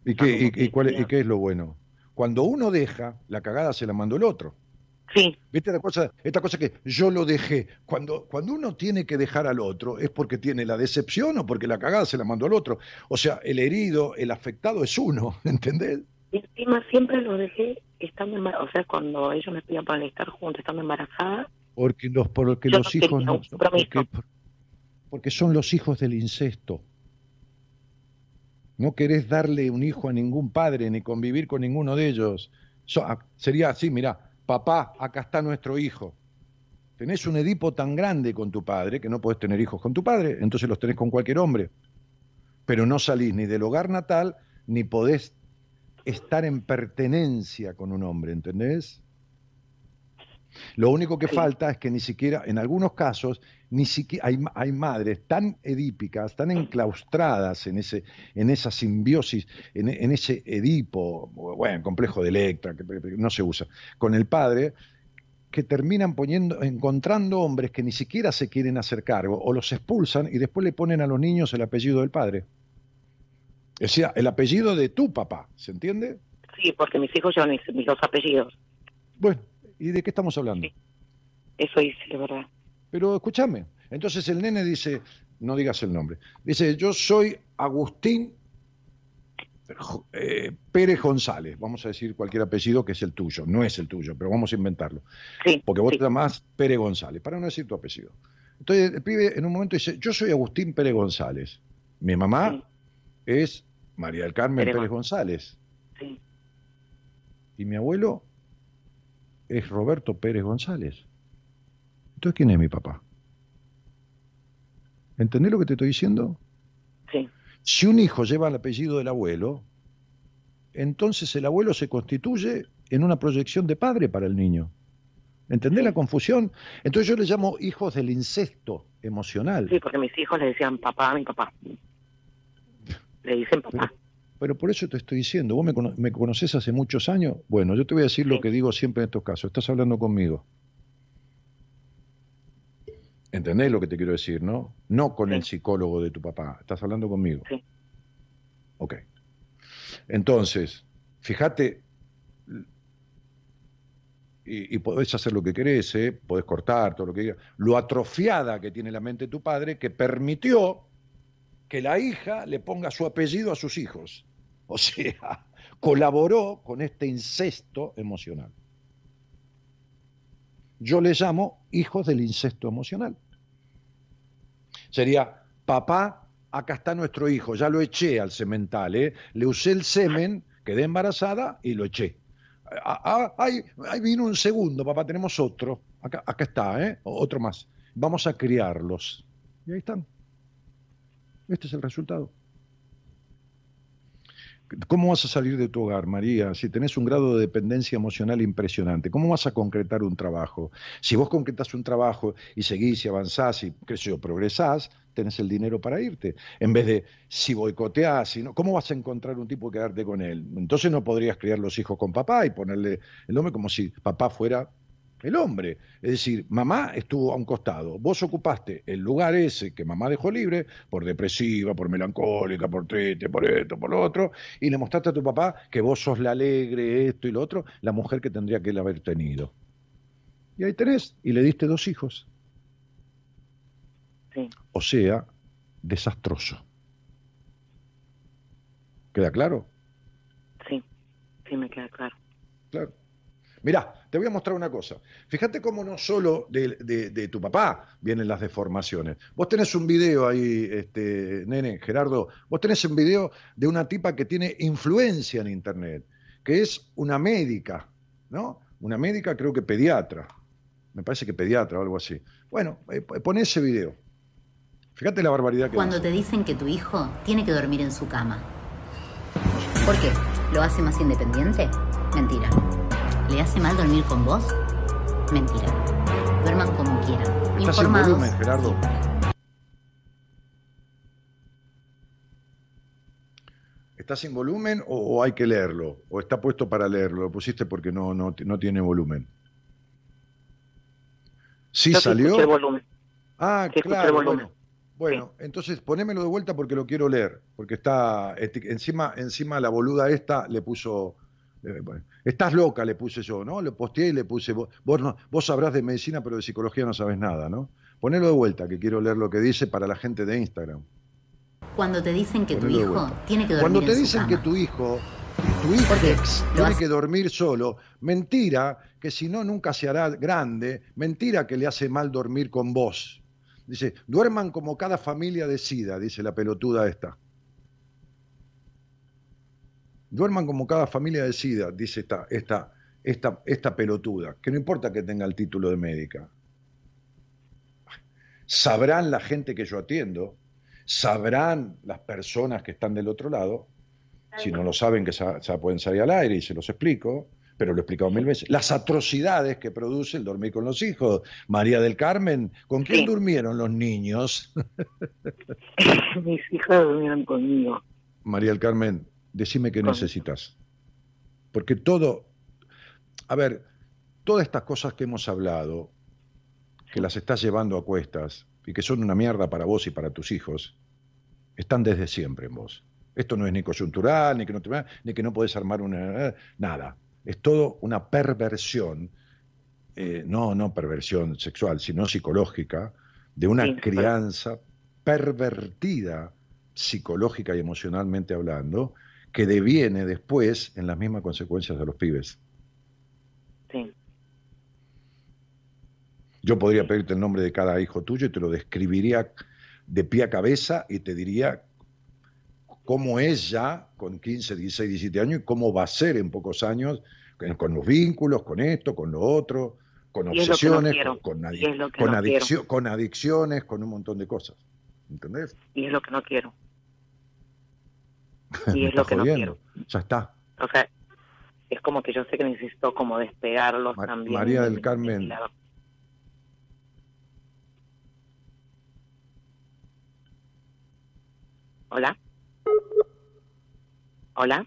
¿Y qué, y, cuál, ¿y qué es lo bueno? Cuando uno deja, la cagada se la mandó el otro. Sí. ¿Viste la cosa, esta cosa que yo lo dejé? Cuando, cuando uno tiene que dejar al otro es porque tiene la decepción o porque la cagada se la mandó al otro. O sea, el herido, el afectado es uno, ¿entendés? Y encima siempre lo dejé estando embarazada, o sea, cuando ellos me pedían para estar juntos, estando embarazada. Porque los, porque los hijos no, porque, porque son los hijos del incesto. No querés darle un hijo a ningún padre ni convivir con ninguno de ellos. Ah, sería así, mira, papá, acá está nuestro hijo. Tenés un Edipo tan grande con tu padre que no podés tener hijos con tu padre, entonces los tenés con cualquier hombre. Pero no salís ni del hogar natal, ni podés estar en pertenencia con un hombre, ¿entendés? Lo único que falta es que ni siquiera, en algunos casos, ni siquiera hay, madres tan edípicas, tan enclaustradas en, ese, en esa simbiosis, en, ese Edipo, bueno, complejo de Electra, que, no se usa, con el padre, que terminan poniendo, encontrando hombres que ni siquiera se quieren hacer cargo, o los expulsan y después le ponen a los niños el apellido del padre. O sea, el apellido de tu papá, ¿se entiende? Sí, porque mis hijos llevan mis dos apellidos. Bueno, ¿Y de qué estamos hablando? Eso dice, de verdad. Pero escúchame, entonces el nene dice, no digas el nombre, dice, yo soy Agustín eh, Pérez González, vamos a decir cualquier apellido que es el tuyo, no es el tuyo, pero vamos a inventarlo. Sí, Porque vos te llamás Pérez González, para no decir tu apellido. Entonces el pibe en un momento dice, yo soy Agustín Pérez González. Mi mamá es María del Carmen Pérez, González. Sí. Y mi abuelo es Roberto Pérez González. Entonces, ¿quién es mi papá? ¿Entendés lo que te estoy diciendo? Sí. Si un hijo lleva el apellido del abuelo, entonces el abuelo se constituye en una proyección de padre para el niño. ¿Entendés la confusión? Entonces yo le llamo hijos del incesto emocional. Sí, porque mis hijos le decían papá a mi papá. Le dicen papá. Pero, por eso te estoy diciendo, vos me, conoces hace muchos años. Bueno, yo te voy a decir lo que digo siempre en estos casos. Estás hablando conmigo. ¿Entendés lo que te quiero decir, no? No con el psicólogo de tu papá. Estás hablando conmigo. Sí. Ok. Entonces, fíjate y, podés hacer lo que querés, ¿eh? podés cortar todo lo que digas, lo atrofiada que tiene la mente de tu padre que permitió que la hija le ponga su apellido a sus hijos. O sea, colaboró con este incesto emocional. Yo le llamo hijos del incesto emocional. Sería, papá, acá está nuestro hijo, ya lo eché al semental, ¿eh? le usé el semen, quedé embarazada y lo eché. Ah, ah, ahí, vino un segundo, papá, tenemos otro. Acá, acá está, ¿eh? Otro más. Vamos a criarlos. Y ahí están. Este es el resultado. ¿Cómo vas a salir de tu hogar, María, si tenés un grado de dependencia emocional impresionante? ¿Cómo vas a concretar un trabajo? Si vos concretas un trabajo y seguís y avanzás y, qué sé yo, progresás, tenés el dinero para irte. En vez de, si boicoteás, ¿cómo vas a encontrar un tipo que quedarte con él? Entonces no podrías criar los hijos con papá y ponerle el nombre como si papá fuera el hombre. Es decir, mamá estuvo a un costado, vos ocupaste el lugar ese que mamá dejó libre por depresiva, por melancólica, por triste, por esto, por lo otro, y le mostraste a tu papá que vos sos la alegre, esto y lo otro, la mujer que tendría que él haber tenido. Y ahí tenés, y le diste dos hijos. Sí. O sea, desastroso. ¿Queda claro? Sí, sí me queda claro. Claro. Mirá, te voy a mostrar una cosa. Fíjate cómo no solo de, tu papá vienen las deformaciones. Vos tenés un video ahí, este, nene, Gerardo, vos tenés un video de una tipa que tiene influencia en Internet, que es una médica, ¿no? Una médica, creo que pediatra. Me parece que pediatra o algo así. Bueno, eh, pon ese video. Fíjate la barbaridad que Cuando te dicen que tu hijo tiene que dormir en su cama. ¿Por qué? ¿Lo hace más independiente? Mentira. ¿Le hace mal dormir con vos? Mentira. Duerman como quieran. ¿Estás sin volumen, Gerardo? ¿Está sin volumen o, hay que leerlo? ¿O está puesto para leerlo? Lo pusiste porque no, no, no tiene volumen. ¿Sí salió? Ah, claro. Bueno, bueno entonces ponémelo de vuelta porque lo quiero leer. Porque está este, encima, encima la boluda esta le puso eh, estás loca, le puse yo, ¿no? Le posteé y le puse, vos, vos, sabrás de medicina, pero de psicología no sabes nada, ¿no? Ponelo de vuelta, que quiero leer lo que dice para la gente de Instagram. Cuando te dicen que tu hijo tiene que dormir Cuando te dicen que tu hijo, tu hijo tiene que dormir solo, mentira que si no nunca se hará grande, mentira que le hace mal dormir con vos. Dice, duerman como cada familia decida, dice la pelotuda esta. Duerman como cada familia decida, dice esta, esta, esta, esta pelotuda, que no importa que tenga el título de médica. Sabrán la gente que yo atiendo, sabrán las personas que están del otro lado, si no lo saben que ya, pueden salir al aire y se los explico, pero lo he explicado mil veces, las atrocidades que produce el dormir con los hijos. María del Carmen, ¿con quién durmieron los niños? Mis hijas durmieron conmigo. María del Carmen, decime qué necesitas. Porque todo, a ver, todas estas cosas que hemos hablado, que las estás llevando a cuestas y que son una mierda para vos y para tus hijos, están desde siempre en vos. Esto no es ni coyuntural, ni que no, te, ni que no podés armar una... Nada. Es todo una perversión, eh, no, no perversión sexual, sino psicológica, de una crianza pervertida psicológica y emocionalmente hablando, que deviene después en las mismas consecuencias de los pibes. Sí. Yo podría pedirte el nombre de cada hijo tuyo y te lo describiría de pie a cabeza y te diría cómo es ya con 15, 16, 17 años y cómo va a ser en pocos años con los vínculos, con esto, con lo otro, con obsesiones, con, con adicciones, con un montón de cosas. ¿Entendés? Y es lo que no quiero. Y es lo que no quiero. Ya está. O sea, es como que yo sé que necesito como despegarlos también. María del Carmen. Hola. Hola.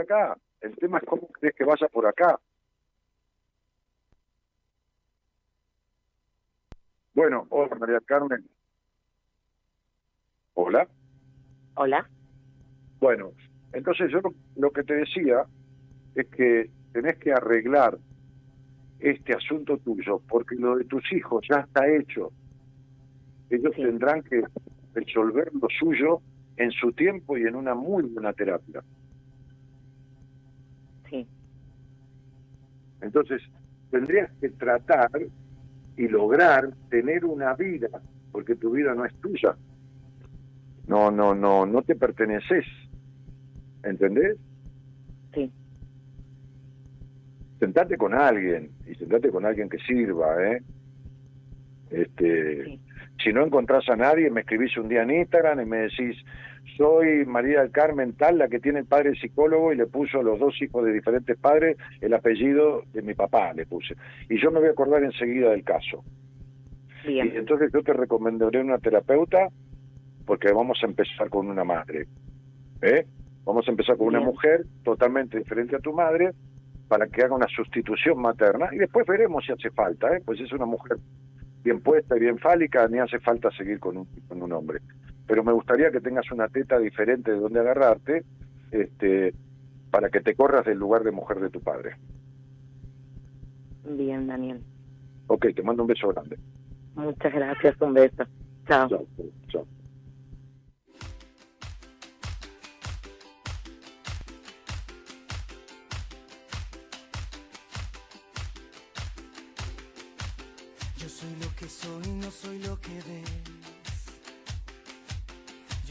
acá. El tema es cómo crees que vaya por acá. Bueno, hola María Carmen. Hola. Hola. Bueno, entonces yo lo, que te decía es que tenés que arreglar este asunto tuyo, porque lo de tus hijos ya está hecho. Ellos tendrán que resolver lo suyo en su tiempo y en una muy buena terapia. Entonces, tendrías que tratar y lograr tener una vida, porque tu vida no es tuya. No, no, no, no te perteneces. ¿Entendés? Sí. Sentate con alguien y sentate con alguien que sirva, ¿eh? Este, si no encontrás a nadie, me escribís un día en Instagram y me decís, soy María del Carmen tal, la que tiene el padre psicólogo y le puso a los dos hijos de diferentes padres el apellido de mi papá, le puse. Y yo me voy a acordar enseguida del caso. Y entonces yo te recomendaré una terapeuta porque vamos a empezar con una madre. ¿eh? Vamos a empezar con una mujer totalmente diferente a tu madre para que haga una sustitución materna y después veremos si hace falta, ¿eh? pues es una mujer bien puesta y bien fálica, ni hace falta seguir con un, con un hombre pero me gustaría que tengas una teta diferente de donde agarrarte, este, para que te corras del lugar de mujer de tu padre. Bien, Daniel. Ok, te mando un beso grande. Muchas gracias, un beso. Chao. Chao. chao. Yo soy lo que soy, no soy lo que ves.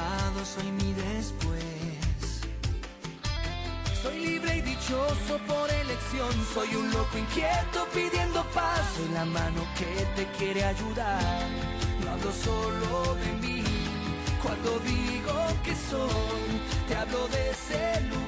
pasado, soy mi después. Soy libre y dichoso por elección. Soy un loco inquieto pidiendo paz. Soy la mano que te quiere ayudar. No hablo solo de mí. Cuando digo que soy, te hablo de ese lugar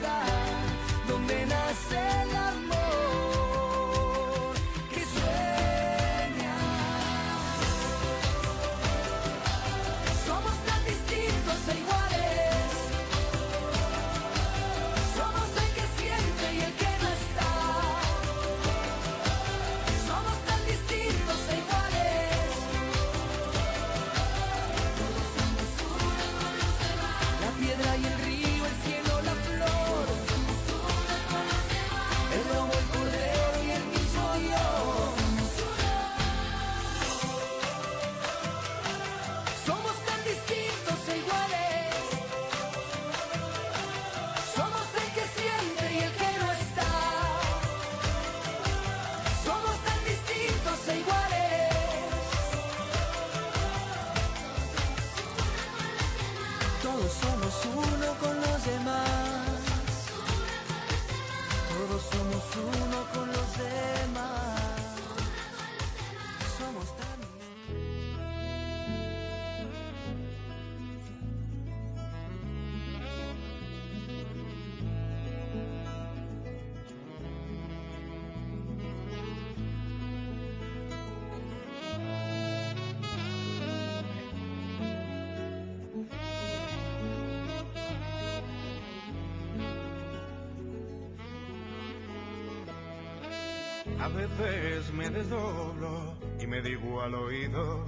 veces me desdoblo y me digo al oído,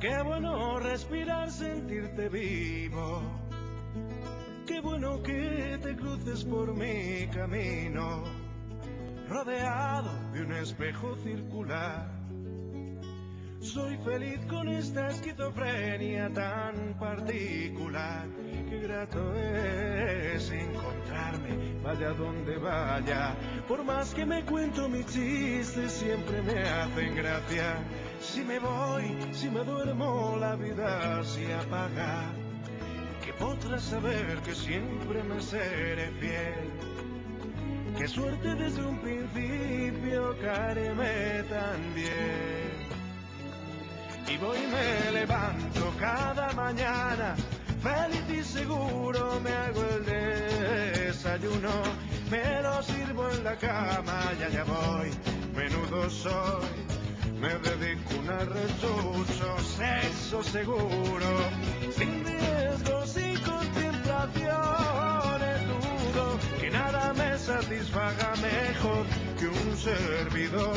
qué bueno respirar, sentirte vivo. Qué bueno que te cruces por mi camino, rodeado de un espejo circular. Soy feliz con esta esquizofrenia tan particular. Qué grato es encontrarme, vaya donde vaya. Por más que me cuento mis chistes, siempre me hacen gracia. Si me voy, si me duermo, la vida se apaga. Que podrás saber que siempre me seré fiel. Qué suerte desde un principio caerme tan bien. Y voy y me levanto cada mañana, feliz y seguro me hago el desayuno, me lo sirvo en la cama y allá voy, menudo soy, me dedico un arrechucho, sexo seguro, sin riesgos y contemplaciones, dudo que nada me satisfaga mejor que un servidor.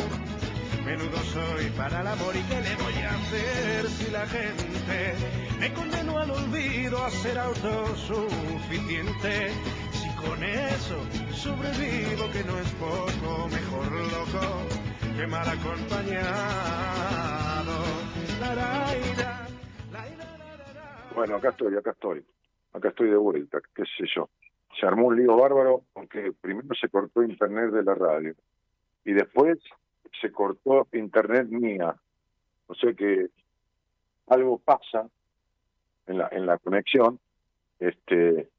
Menudo soy para el amor y qué le voy a hacer si la gente me condenó al olvido a ser autosuficiente. Con eso sobrevivo que no es poco, mejor loco que mal acompañado. Bueno, acá estoy, acá estoy. Acá estoy de vuelta, qué sé yo. se armó un lío bárbaro porque primero se cortó internet de la radio y después se cortó internet mía. O sea que algo pasa en la, en la conexión este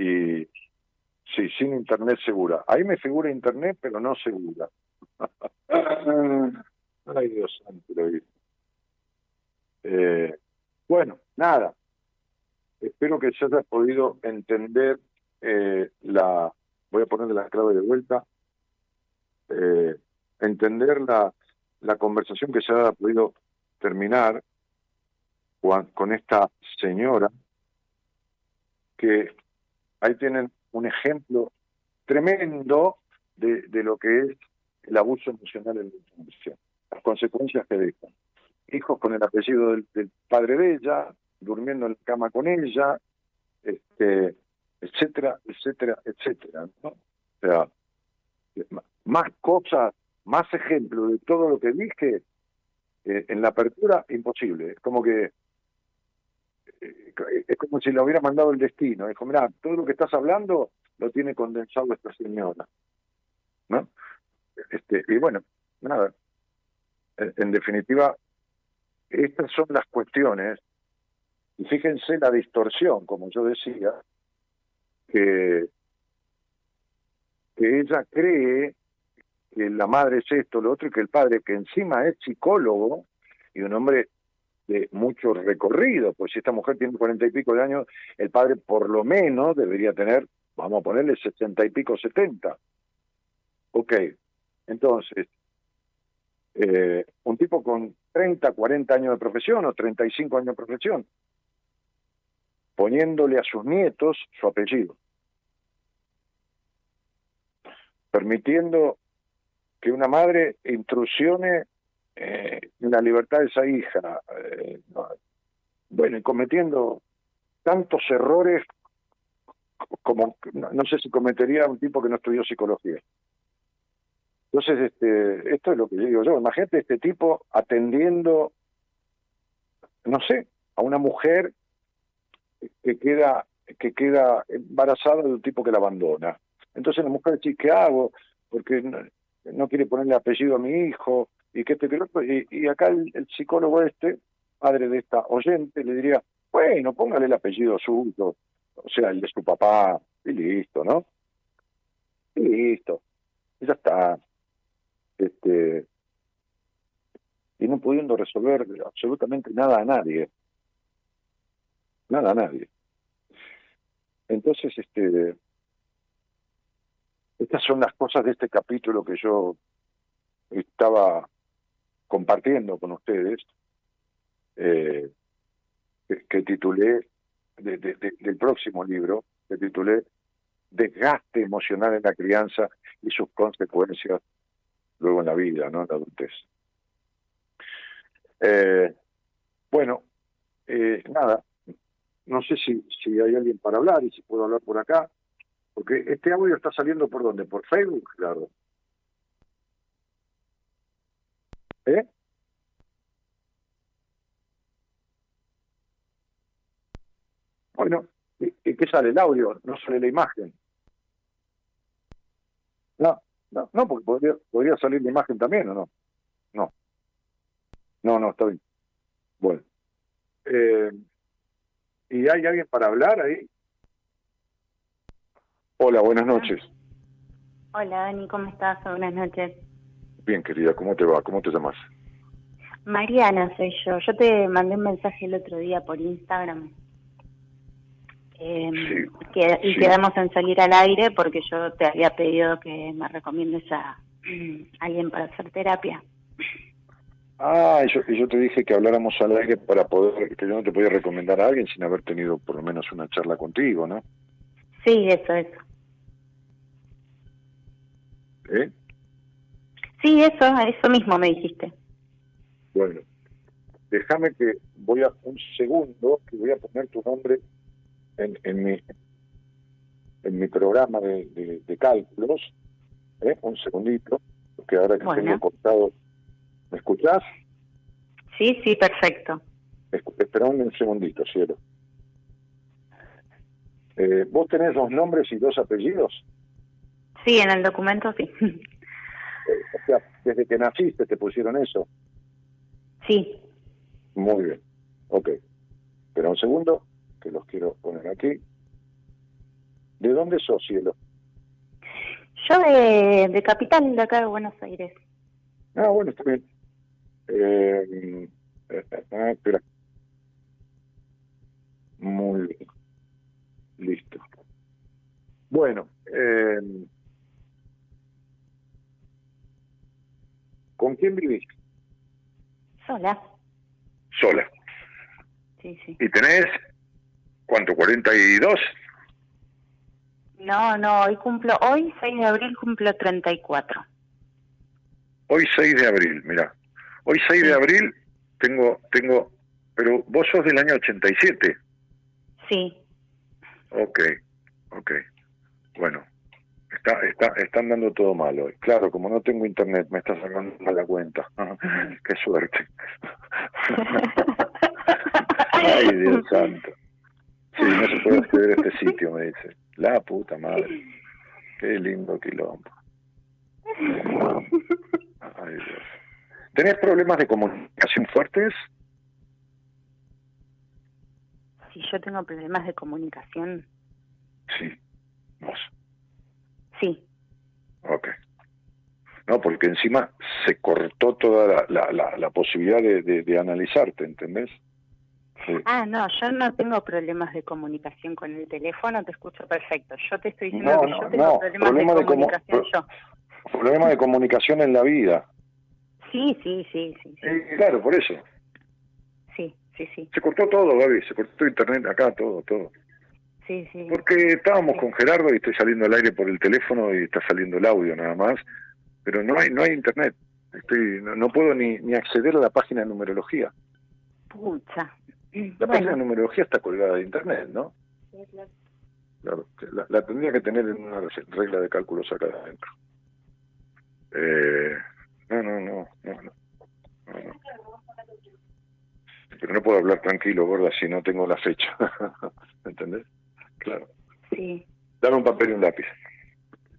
y sí, sin internet segura. Ahí me figura internet, pero no segura. Ay, Dios santo, eh, bueno, nada. Espero que se haya podido entender eh, la. Voy a ponerle la clave de vuelta. Eh, entender la, la conversación que se haya podido terminar con esta señora que ahí tienen un ejemplo tremendo de, de lo que es el abuso emocional en la infancia, las consecuencias que dejan. Hijos con el apellido del, padre de ella, durmiendo en la cama con ella, este, etcétera, etcétera, etcétera. ¿no? O sea, más cosas, más ejemplos de todo lo que dije eh, en la apertura, imposible. Es como que es como si le hubiera mandado el destino. Dijo, mira, todo lo que estás hablando lo tiene condensado esta señora. ¿No? Este, y bueno, nada. En, definitiva, estas son las cuestiones. Y fíjense la distorsión, como yo decía, que, que ella cree que la madre es esto, lo otro, y que el padre, que encima es psicólogo y un hombre de mucho recorrido, pues si esta mujer tiene cuarenta y pico de años, el padre por lo menos debería tener, vamos a ponerle sesenta y pico, setenta. Ok, entonces, eh, un tipo con 30, 40 años de profesión o 35 años de profesión, poniéndole a sus nietos su apellido, permitiendo que una madre intrusione eh, la libertad de esa hija, eh, bueno, y cometiendo tantos errores como no, sé si cometería un tipo que no estudió psicología. Entonces, este, esto es lo que digo yo. Imagínate este tipo atendiendo, no sé, a una mujer que queda que queda embarazada de un tipo que la abandona. Entonces la mujer dice, ¿qué hago? Porque no, no quiere ponerle apellido a mi hijo, y que este y, acá el, psicólogo este, padre de esta oyente, le diría, bueno, póngale el apellido suyo, o sea, el de su papá, y listo, ¿no? Y listo, y ya está. Este, y no pudiendo resolver absolutamente nada a nadie. Nada a nadie. Entonces, este, estas son las cosas de este capítulo que yo estaba compartiendo con ustedes, eh, que, titulé, del próximo libro, que titulé Desgaste emocional en la crianza y sus consecuencias luego en la vida, ¿no? En la adultez. Eh, bueno, eh, nada, no sé si, si hay alguien para hablar y si puedo hablar por acá, porque este audio está saliendo por dónde, por Facebook, claro. ¿Eh? Bueno, ¿y qué sale? El audio, no sale la imagen. No, no, no porque podría, podría salir la imagen también, ¿o no? No. No, no, está bien. Bueno. Eh, ¿Y hay alguien para hablar ahí? Hola, buenas noches. Hola, Dani, ¿cómo estás? Buenas noches. Bien, querida, ¿cómo te va? ¿Cómo te llamas? Mariana soy yo. Yo te mandé un mensaje el otro día por Instagram. Eh, que, y quedamos en salir al aire porque yo te había pedido que me recomiendes a alguien para hacer terapia. Ah, y yo, yo te dije que habláramos al aire para poder, que yo no te podía recomendar a alguien sin haber tenido por lo menos una charla contigo, ¿no? Sí, eso, eso. ¿Eh? Sí, eso, eso mismo me dijiste. Bueno, déjame que voy a un segundo, que voy a poner tu nombre en, en mi en mi programa de, de, cálculos, ¿eh? un segundito, porque ahora que tengo cortado, ¿me escuchás? Sí, sí, perfecto. espera un segundito, cielo. Eh, ¿Vos tenés dos nombres y dos apellidos? Sí, en el documento sí. o sea, desde que naciste te pusieron eso. Sí. Muy bien. Ok. Espera un segundo, que los quiero poner aquí. ¿De dónde sos, cielo? Yo de, de Capital, de acá de Buenos Aires. Ah, bueno, está bien. Eh, eh, eh espera. Muy bien. Listo. Bueno, eh, ¿con quién vivís? Sola. Sola. Sí, sí. ¿Y tenés cuánto? ¿42? No, no, hoy cumplo, hoy 6 de abril cumplo 34. Hoy 6 de abril, mira. Hoy 6 de abril tengo, tengo, pero vos sos del año 87. Sí. Ok, ok. Bueno, está, está, están dando todo mal hoy. Claro, como no tengo internet, me está sacando la cuenta. Qué suerte. Ay, Dios santo. Sí, no se puede acceder a este sitio, me dice. La puta madre. Qué lindo quilombo. Ay, Dios. ¿Tenés problemas de comunicación fuertes? Si yo tengo problemas de comunicación. Sí, vos. Sí. Ok. No, porque encima se cortó toda la, la, la, posibilidad de, de, de analizarte, ¿entendés? Ah, no, yo no tengo problemas de comunicación con el teléfono, te escucho perfecto. Yo te estoy diciendo que yo tengo problemas problema de comunicación yo. Problema de comunicación en la vida. Sí, sí, sí, sí. claro, por eso. Sí, sí, sí. Se cortó todo, Gaby, se cortó internet acá, todo, todo. Sí, sí. Porque estábamos con Gerardo y estoy saliendo al aire por el teléfono y está saliendo el audio nada más, pero no hay no hay internet. Estoy no, puedo ni, ni acceder a la página de numerología. Pucha, la página de numerología está colgada de internet, ¿no? Sí, claro. la, tendría que tener en una regla de cálculos acá adentro. Eh, no, no, no, no, no, Pero no puedo hablar tranquilo, gorda, si no tengo la fecha. ¿Entendés? Claro. Sí. Dame un papel y un lápiz.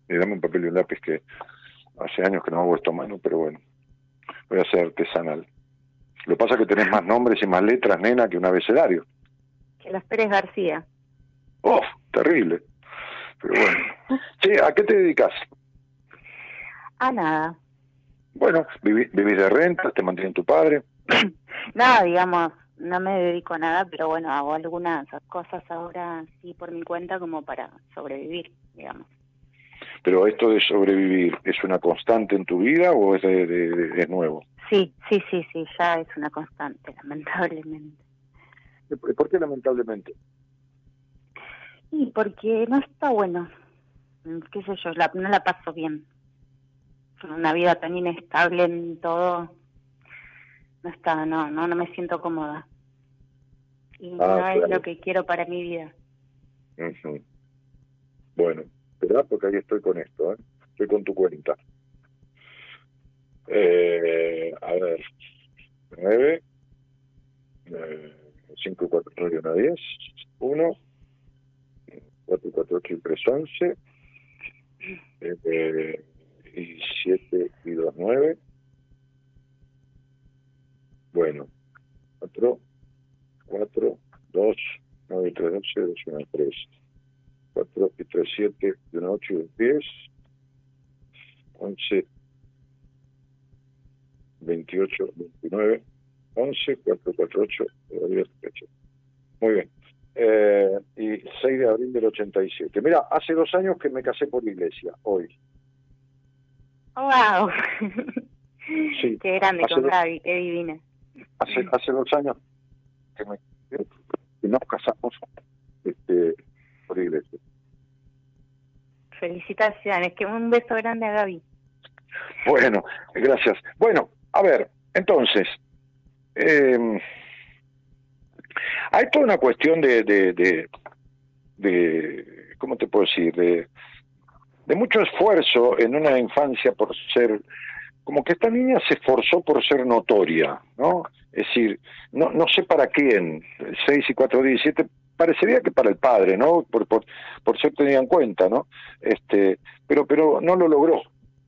Y dame un papel y un lápiz que hace años que no hago esto a mano, pero bueno, voy a ser artesanal. Lo pasa que tenés más nombres y más letras, nena, que un abecedario. Que las Pérez García. ¡Oh! Terrible. Pero bueno. Sí, ¿a qué te dedicas? A nada. Bueno, vivís, de renta, te mantiene tu padre. nada, digamos, no me dedico a nada, pero bueno, hago algunas cosas ahora sí por mi cuenta como para sobrevivir, digamos. Pero esto de sobrevivir, ¿es una constante en tu vida o es, de, nuevo? Sí, sí, sí, sí, ya es una constante, lamentablemente. ¿Por qué lamentablemente? Y porque no está bueno, qué sé yo, no la paso bien. Una vida tan inestable en todo, no está, no, no, no me siento cómoda. Y ah, no es lo que quiero para mi vida. Bueno, ¿verdad? Porque ahí estoy con esto, ¿eh? Estoy con tu cuenta. Eh, a ver, 9, 5, 4, 9, 1, 10, 1, 4, 4, 8 y 3, 11, eh, y 7 y 2, 9. Bueno, 4, 4, 2, 9 y 3, 12, 2, 1, 3. 4 y 3, 7, y 1, 8 y 10, 11, 28, 29, 11, 4, 4, 8, 10, 8. Muy bien. Eh, y 6 de abril del 87. Mira, hace dos años que me casé por iglesia, hoy. ¡Wow! Sí. Qué grande con Gaby, qué divina. Hace, hace dos años que, me, que nos casamos este, por iglesia. Felicitaciones, que un beso grande a Gaby. Bueno, gracias. Bueno, a ver, entonces, eh, hay toda una cuestión de, de, de, de, ¿cómo te puedo decir? De, de mucho esfuerzo en una infancia por ser, como que esta niña se esforzó por ser notoria, ¿no? Es decir, no, no sé para quién, 6 y 4, 17, parecería que para el padre, ¿no? Por, por, por ser tenida en cuenta, ¿no? Este, pero, pero no lo logró.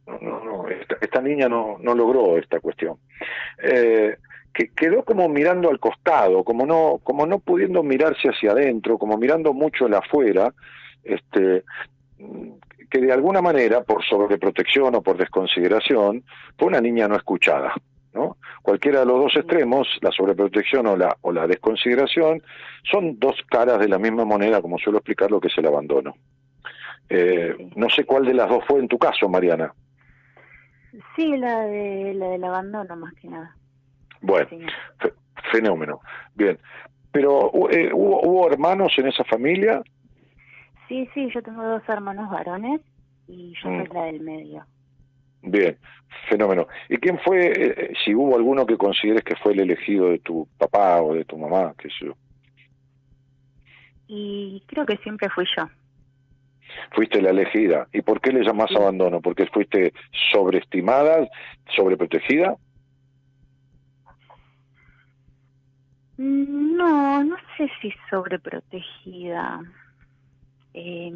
No, no, esta, niña no, no logró esta cuestión. Eh, que quedó como mirando al costado, como no, como no pudiendo mirarse hacia adentro, como mirando mucho el afuera, este, que de alguna manera, por sobreprotección o por desconsideración, fue una niña no escuchada. ¿no? Cualquiera de los dos extremos, la sobreprotección o la, o la desconsideración, son dos caras de la misma moneda, como suelo explicar lo que es el abandono. Eh, no sé cuál de las dos fue en tu caso, Mariana. Sí, la, de, la del abandono, más que nada. Bueno, fenómeno. Bien. Pero, eh, ¿hubo, ¿hubo hermanos en esa familia? Sí, sí, yo tengo dos hermanos varones y yo soy mm. la del medio. Bien, fenómeno. ¿Y quién fue, eh, si hubo alguno que consideres que fue el elegido de tu papá o de tu mamá, qué sé yo? Y creo que siempre fui yo. Fuiste la elegida. ¿Y por qué le llamas abandono? ¿Porque fuiste sobreestimada, sobreprotegida? Mm, no, no sé si sobreprotegida. Eh,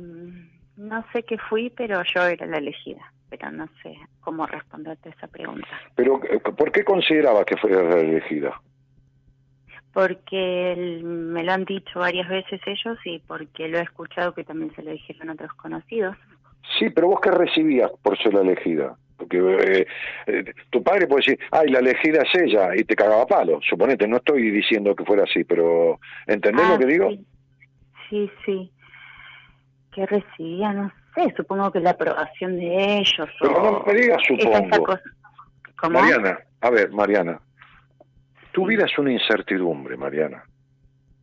no sé qué fui, pero yo era la elegida, pero no sé cómo responderte esa pregunta. Pero, eh, ¿por qué considerabas que fuera la elegida? Porque me lo han dicho varias veces ellos y porque lo he escuchado que también se lo dijeron otros conocidos. Sí, pero vos qué recibías por ser la elegida? Porque eh, eh, tu padre puede decir, ay, la elegida es ella, y te cagaba palo. Suponete, no estoy diciendo que fuera así, pero ¿entendés lo ah, que digo? sí, sí que recibía, no sé, supongo que la aprobación de ellos. Pero no me digas supongo. Mariana, a ver, Mariana, tu vida es una incertidumbre, Mariana.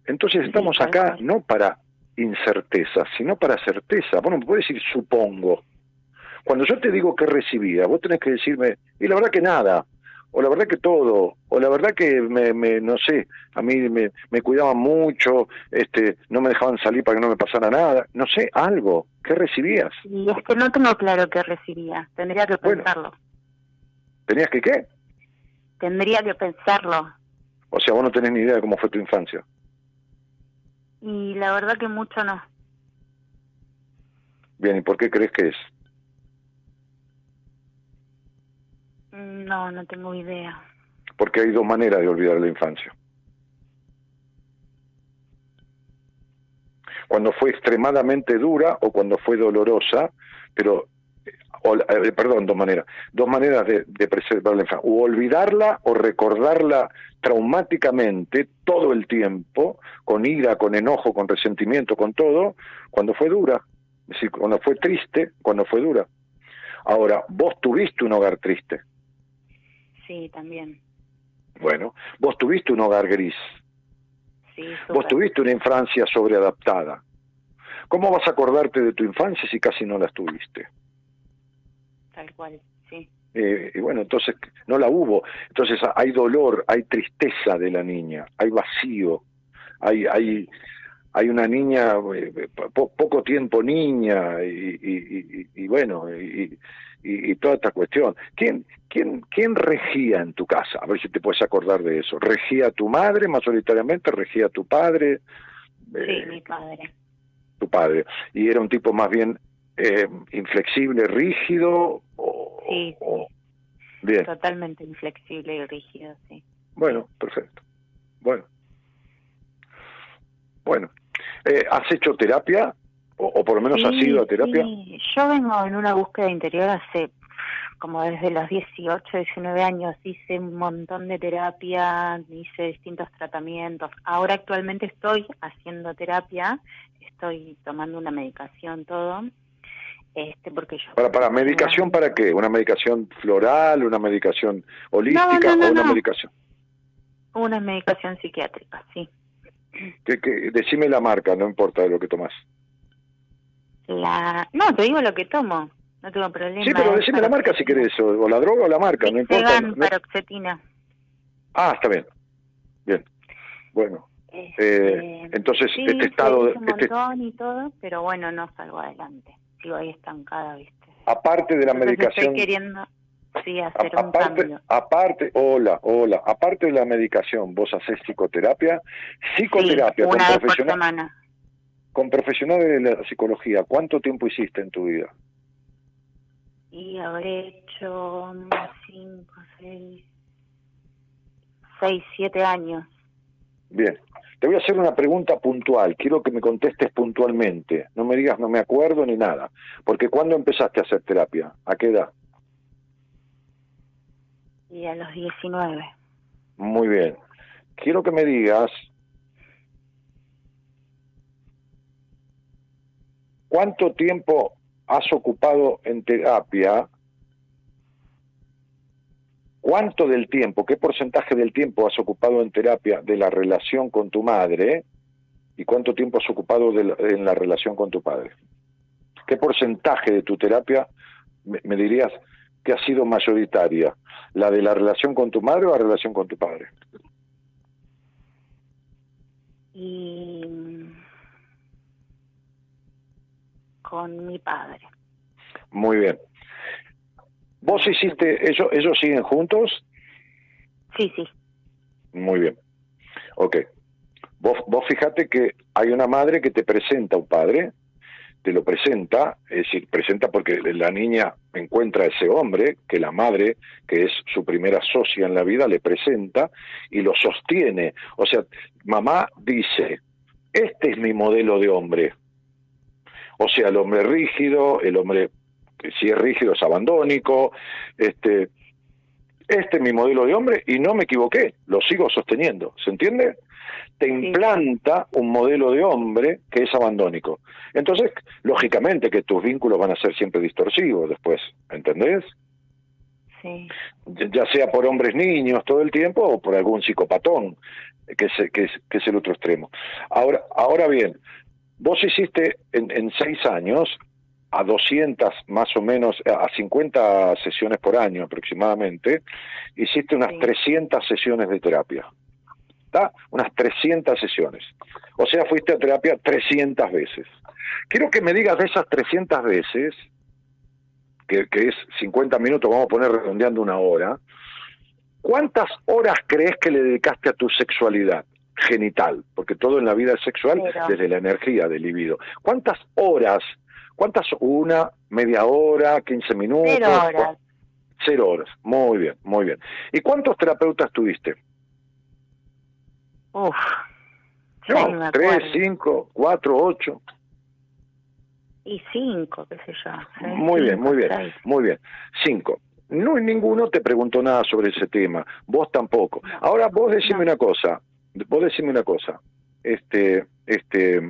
Entonces estamos acá no para incerteza, sino para certeza. Bueno, me puedes decir supongo. Cuando yo te digo que recibía, vos tenés que decirme, y la verdad que nada, o la verdad que todo, o la verdad que me, me no sé, a mí me, me, cuidaban mucho, este, no me dejaban salir para que no me pasara nada, no sé, algo, ¿qué recibías? Y es que no tengo claro qué recibía, tendría que pensarlo. ¿Tenías que qué? Tendría que pensarlo. O sea, vos no tenés ni idea de cómo fue tu infancia. Y la verdad que mucho no. Bien, ¿y por qué crees que es? No, no tengo idea. Porque hay dos maneras de olvidar la infancia. Cuando fue extremadamente dura o cuando fue dolorosa, pero, eh, perdón, dos maneras, dos maneras de, de preservar la infancia, o olvidarla o recordarla traumáticamente todo el tiempo, con ira, con enojo, con resentimiento, con todo, cuando fue dura, es decir, cuando fue triste, cuando fue dura. Ahora, vos tuviste un hogar triste, Sí, también. Bueno, vos tuviste un hogar gris. Sí, vos tuviste una infancia sobreadaptada. ¿Cómo vas a acordarte de tu infancia si casi no la tuviste? Tal cual, sí. Eh, y bueno, entonces no la hubo. Entonces hay dolor, hay tristeza de la niña, hay vacío, hay, hay, hay una niña, eh, poco tiempo niña, y, y, y bueno, y, y, toda esta cuestión. ¿Quién, quién, ¿Quién regía en tu casa? A ver si te puedes acordar de eso. ¿Regía tu madre mayoritariamente? ¿Regía tu padre? Sí, eh, mi padre. Tu padre. ¿Y era un tipo más bien eh, inflexible, rígido? O, sí, Bien. Totalmente inflexible y rígido, sí. Bueno, perfecto. Bueno. Bueno. Eh, ¿Has hecho terapia? O, por lo menos ha sido a terapia. Sí. Yo vengo en una búsqueda interior hace como desde los 18, 19 años. Hice un montón de terapia, hice distintos tratamientos. Ahora actualmente estoy haciendo terapia, estoy tomando una medicación, todo. Este, porque yo para para medicación para qué una medicación floral una medicación holística o una medicación una medicación psiquiátrica sí que, que, decime la marca no importa de lo que tomas la... No, te digo lo que tomo, no tengo problema. Sí, pero decime la marca si querés, o, la droga o la marca, no importa. paroxetina. Ah, está bien. Bien. Bueno. Este, eh, entonces, este estado... Un este y todo, pero bueno, no salgo adelante. Sigo ahí estancada, ¿viste? Aparte de la medicación... Estoy queriendo... Sí, hacer un aparte, cambio. aparte, hola, hola, aparte de la medicación, ¿vos haces psicoterapia? Psicoterapia sí, con una profesional. Vez por semana con profesionales de la psicología, ¿cuánto tiempo hiciste en tu vida? Y habré hecho 5, 6, 6, 7 años. Bien. Te voy a hacer una pregunta puntual. Quiero que me contestes puntualmente. No me digas no me acuerdo ni nada. Porque ¿cuándo empezaste a hacer terapia? ¿A qué edad? Y a los 19. Muy bien. Quiero que me digas ¿Cuánto tiempo has ocupado en terapia? ¿Cuánto del tiempo, qué porcentaje del tiempo has ocupado en terapia de la relación con tu madre y cuánto tiempo has ocupado en la relación con tu padre? ¿Qué porcentaje de tu terapia me, dirías que ha sido mayoritaria? ¿La de la relación con tu madre o la relación con tu padre? Con mi padre. Muy bien. ¿Vos hiciste, ellos, ellos siguen juntos? Sí, sí. Muy bien. Ok. Vos, vos fíjate que hay una madre que te presenta a un padre, te lo presenta, es decir, presenta porque la niña encuentra a ese hombre, que la madre, que es su primera socia en la vida, le presenta y lo sostiene. O sea, mamá dice, este es mi modelo de hombre, o sea, el hombre rígido, el hombre que si es rígido es abandónico, este, este es mi modelo de hombre y no me equivoqué, lo sigo sosteniendo, ¿se entiende? Te implanta un modelo de hombre que es abandónico. Entonces, lógicamente que tus vínculos van a ser siempre distorsivos después, ¿entendés? Sí. Ya sea por hombres niños todo el tiempo o por algún psicopatón, que es, que es, que es el otro extremo. Ahora, ahora bien, Vos hiciste en, seis años a 200 más o menos, a 50 sesiones por año aproximadamente, hiciste unas 300 sesiones de terapia. ¿Está? Unas 300 sesiones. O sea, fuiste a terapia 300 veces. Quiero que me digas de esas 300 veces, que, que es 50 minutos, vamos a poner redondeando una hora, ¿cuántas horas crees que le dedicaste a tu sexualidad? Genital, porque todo en la vida es sexual desde la energía del libido. ¿Cuántas horas? ¿Cuántas? Una, media hora, quince minutos. Cero horas. Cero horas. Muy bien, muy bien. ¿Y cuántos terapeutas tuviste? Uf. No, tres, cinco, cuatro, ocho. Y cinco, qué sé yo. Muy bien, muy bien, muy bien. Cinco. No, ninguno te preguntó nada sobre ese tema. Vos tampoco. Ahora vos decime una cosa vos decime una cosa, este, este,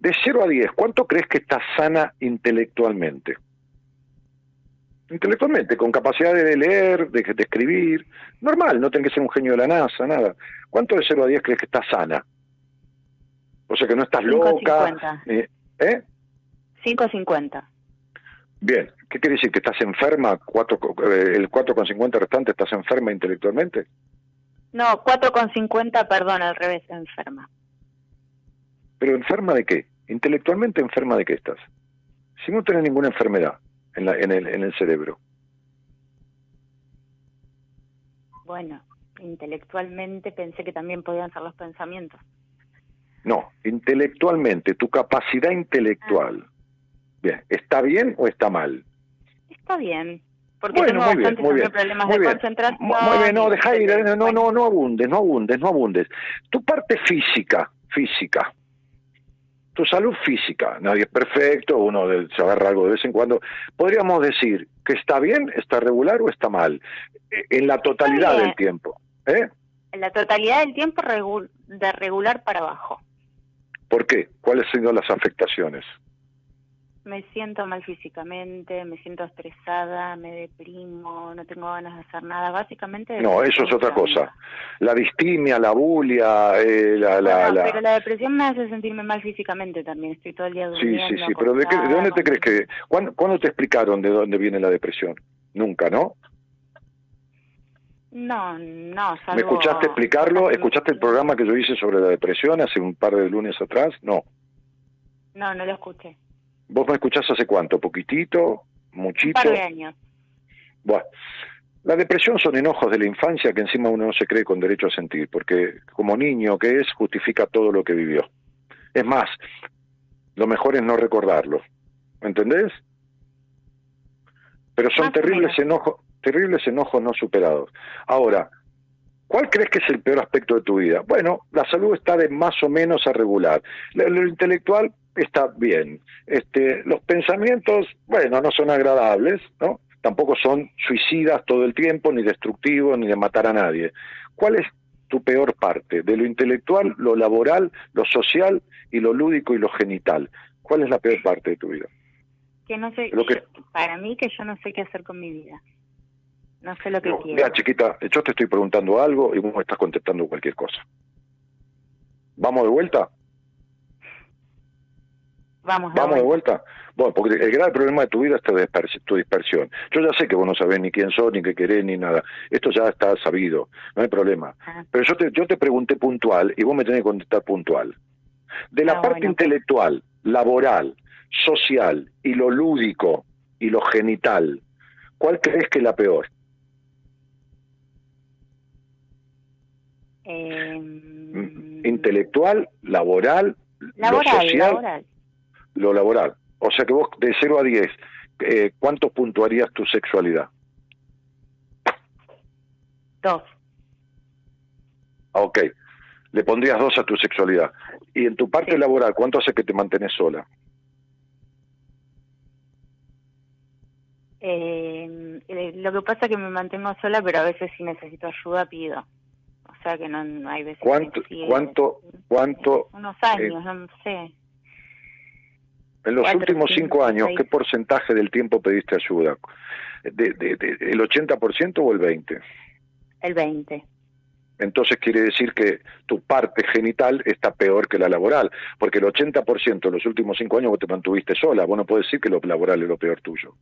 de 0 a 10, ¿cuánto crees que estás sana intelectualmente? Intelectualmente, con capacidad de leer, de, escribir, normal, no tenés que ser un genio de la NASA, nada. ¿Cuánto de 0 a 10 crees que estás sana? O sea, que no estás loca. ¿Eh? ¿eh? 5.50. Bien, ¿qué quiere decir? ¿Que estás enferma? Cuatro, eh, ¿El 4,50 restante estás enferma intelectualmente? No, 4,50, perdón, al revés, enferma. ¿Pero enferma de qué? ¿Intelectualmente enferma de qué estás? Si no tienes ninguna enfermedad en, la, en, el, en el cerebro. Bueno, intelectualmente pensé que también podían ser los pensamientos. No, intelectualmente, tu capacidad intelectual. Ah. Bien, ¿está bien o está mal? Está bien porque bueno, tengo muy bien, muy bien, problemas muy de bien. concentración. Muy bien, no, deja ir, no, no, no abundes, no abundes, no abundes. Tu parte física, física, tu salud física, nadie es perfecto, uno se agarra algo de vez en cuando. Podríamos decir que está bien, está regular o está mal, eh, en la totalidad del tiempo. ¿eh? En la totalidad del tiempo de regular para abajo. ¿Por qué? ¿Cuáles han sido las afectaciones? Me siento mal físicamente, me siento estresada, me deprimo, no tengo ganas de hacer nada, básicamente... No, eso es otra cosa. La distimia, la bulia, eh, la, la, Pero la depresión me hace sentirme mal físicamente también, estoy todo el día durmiendo. Sí, sí, sí, pero ¿de, ¿de dónde te crees que...? ¿cuándo, ¿Cuándo te explicaron de dónde viene la depresión? Nunca, ¿no? No, no. Salvo... ¿Me escuchaste explicarlo? ¿Escuchaste el programa que yo hice sobre la depresión hace un par de lunes atrás? No. No, no lo escuché. ¿Vos me escuchás hace cuánto? ¿Poquitito? ¿Muchito? Un par de años. Bueno, la depresión son enojos de la infancia que encima uno no se cree con derecho a sentir, porque como niño que es, justifica todo lo que vivió. Es más, lo mejor es no recordarlo. ¿Entendés? Pero son terribles enojos, terribles enojos no superados. Ahora, ¿cuál crees que es el peor aspecto de tu vida? Bueno, la salud está de más o menos a regular. Lo, intelectual está bien. Este, los pensamientos, bueno, no son agradables, ¿no? Tampoco son suicidas todo el tiempo, ni destructivos, ni de matar a nadie. ¿Cuál es tu peor parte? De lo intelectual, lo laboral, lo social y lo lúdico y lo genital. ¿Cuál es la peor parte de tu vida? Que no sé, para mí que yo no sé qué hacer con mi vida. No sé lo que quiero. Mira, chiquita, yo te estoy preguntando algo y vos me estás contestando cualquier cosa. ¿Vamos de vuelta? Vamos, ¿Vamos de vuelta? Bueno, porque el gran problema de tu vida es tu dispersión. Yo ya sé que vos no sabés ni quién sos, ni qué querés, ni nada. Esto ya está sabido, no hay problema. Ah. Pero yo te, yo te pregunté puntual y vos me tenés que contestar puntual. De la ah, parte intelectual, laboral, social y lo lúdico y lo genital, ¿cuál crees que es la peor? Em, intelectual, laboral, lo social, lo laboral. O sea que vos de 0 a 10, eh, ¿cuánto puntuarías tu sexualidad? Dos. Ok, le pondrías dos a tu sexualidad. Y en tu parte laboral, ¿cuánto hace que te mantenés sola? Eh, eh, lo que pasa es que me mantengo sola, pero a veces si necesito ayuda pido. O sea que no, hay veces. ¿Cuánto? ¿Cuánto? ¿Cuánto? Unos años, no sé. En los últimos cinco años, ¿qué porcentaje del tiempo pediste ayuda? ¿De, de, ¿El 80% o el 20%? El 20%. Entonces quiere decir que tu parte genital está peor que la laboral, porque el 80% en los últimos cinco años vos te mantuviste sola. Vos no podés decir que lo laboral es lo peor tuyo.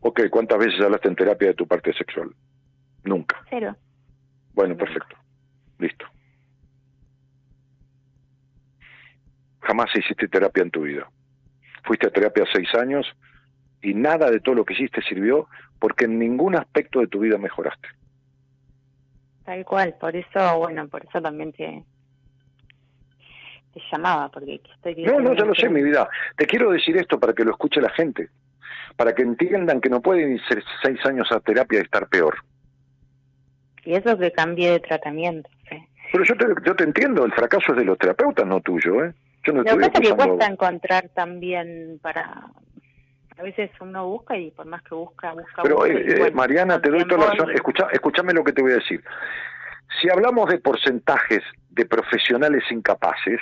Ok, ¿cuántas veces hablaste en terapia de tu parte sexual? Nunca. Cero. Bueno, perfecto. Listo. Jamás hiciste terapia en tu vida. Fuiste a terapia seis años y nada de todo lo que hiciste sirvió porque en ningún aspecto de tu vida mejoraste. Tal cual, por eso, bueno, por eso también te, te llamaba, porque estoy... No, no, ya lo sé, mi vida. Te quiero decir esto para que lo escuche la gente, para que entiendan que no pueden ir seis años a terapia y estar peor. Y eso que cambie de tratamiento, Pero yo te, yo te entiendo, el fracaso es de los terapeutas, no tuyo, ¿eh? Yo no lo que pasa es que cuesta encontrar también para... A veces uno busca y por más que busca, busca... Pero eh, eh, Mariana, te doy toda la razón. Escucha, escúchame lo que te voy a decir. Si hablamos de porcentajes de profesionales incapaces,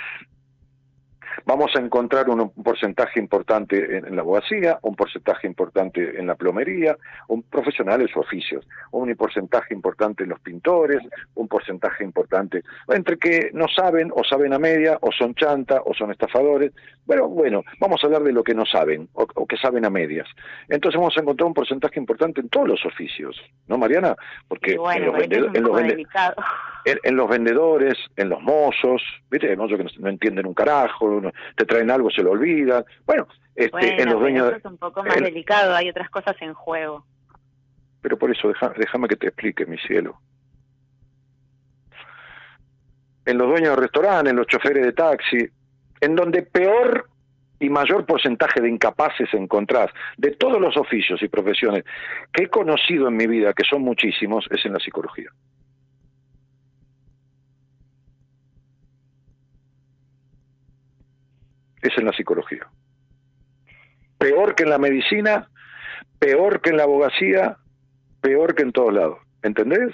vamos a encontrar un, porcentaje importante en, la abogacía, un porcentaje importante en la plomería, un profesionales o oficios, un porcentaje importante en los pintores, un porcentaje importante entre que no saben o saben a media o son chanta o son estafadores. Bueno, bueno, vamos a hablar de lo que no saben o, que saben a medias. Entonces vamos a encontrar un porcentaje importante en todos los oficios, ¿no, Mariana? Porque en, los en, los vendedores, en los mozos, ¿viste? Hay mozos que no, entienden un carajo, te traen algo, se lo olvidan. Bueno, este, en los dueños... Eso es un poco más delicado, hay otras cosas en juego. Pero por eso, déjame que te explique, mi cielo. En los dueños de restaurantes, en los choferes de taxi, en donde peor y mayor porcentaje de incapaces encontrás de todos los oficios y profesiones que he conocido en mi vida, que son muchísimos, es en la psicología. Es en la psicología. Peor que en la medicina, peor que en la abogacía, peor que en todos lados. ¿Entendés?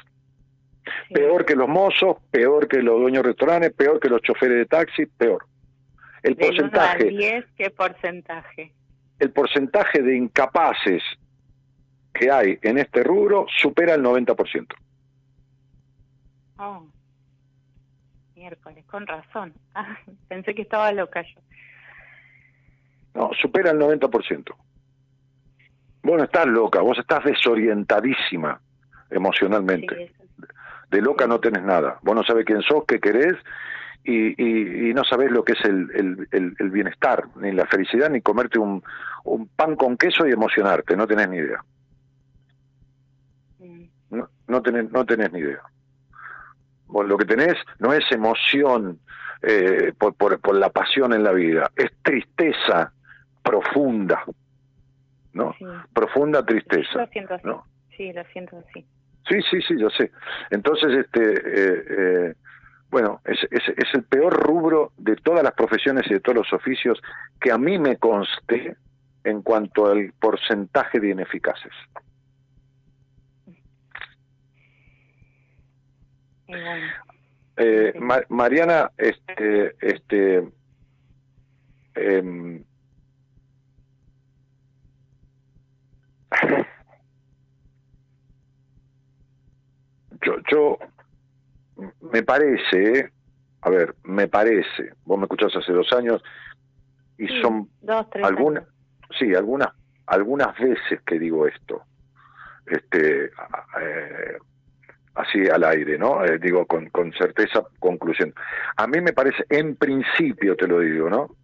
Peor que los mozos, peor que los dueños de restaurantes, peor que los choferes de taxi, peor. El porcentaje. 10, ¿qué porcentaje? El porcentaje de incapaces que hay en este rubro supera el 90%. Oh, miércoles, con razón. Ah, pensé que estaba loca yo. No, supera el 90%. Vos no estás loca, vos estás desorientadísima emocionalmente. de loca no tenés nada. Vos no sabés quién sos, qué querés y, y, no sabés lo que es el, el, bienestar, ni la felicidad, ni comerte un, un pan con queso y emocionarte. No tenés ni idea. No, no tenés, no tenés ni idea. Vos lo que tenés no es emoción eh, por, por, la pasión en la vida, es tristeza profunda, ¿no? Profunda tristeza. lo siento así. Sí, lo siento así. Sí, sí, sí, yo sé. Entonces, este, eh, eh, bueno, es, es, es, el peor rubro de todas las profesiones y de todos los oficios que a mí me conste en cuanto al porcentaje de ineficaces. Eh, Mariana, este, este, yo, yo, me parece, a ver, me parece, vos me escuchás hace dos años y son algunas, sí, algunas, algunas veces que digo esto, este, eh, así al aire, ¿no? Eh, digo con, con certeza, conclusión. A mí me parece, en principio te lo digo, ¿no?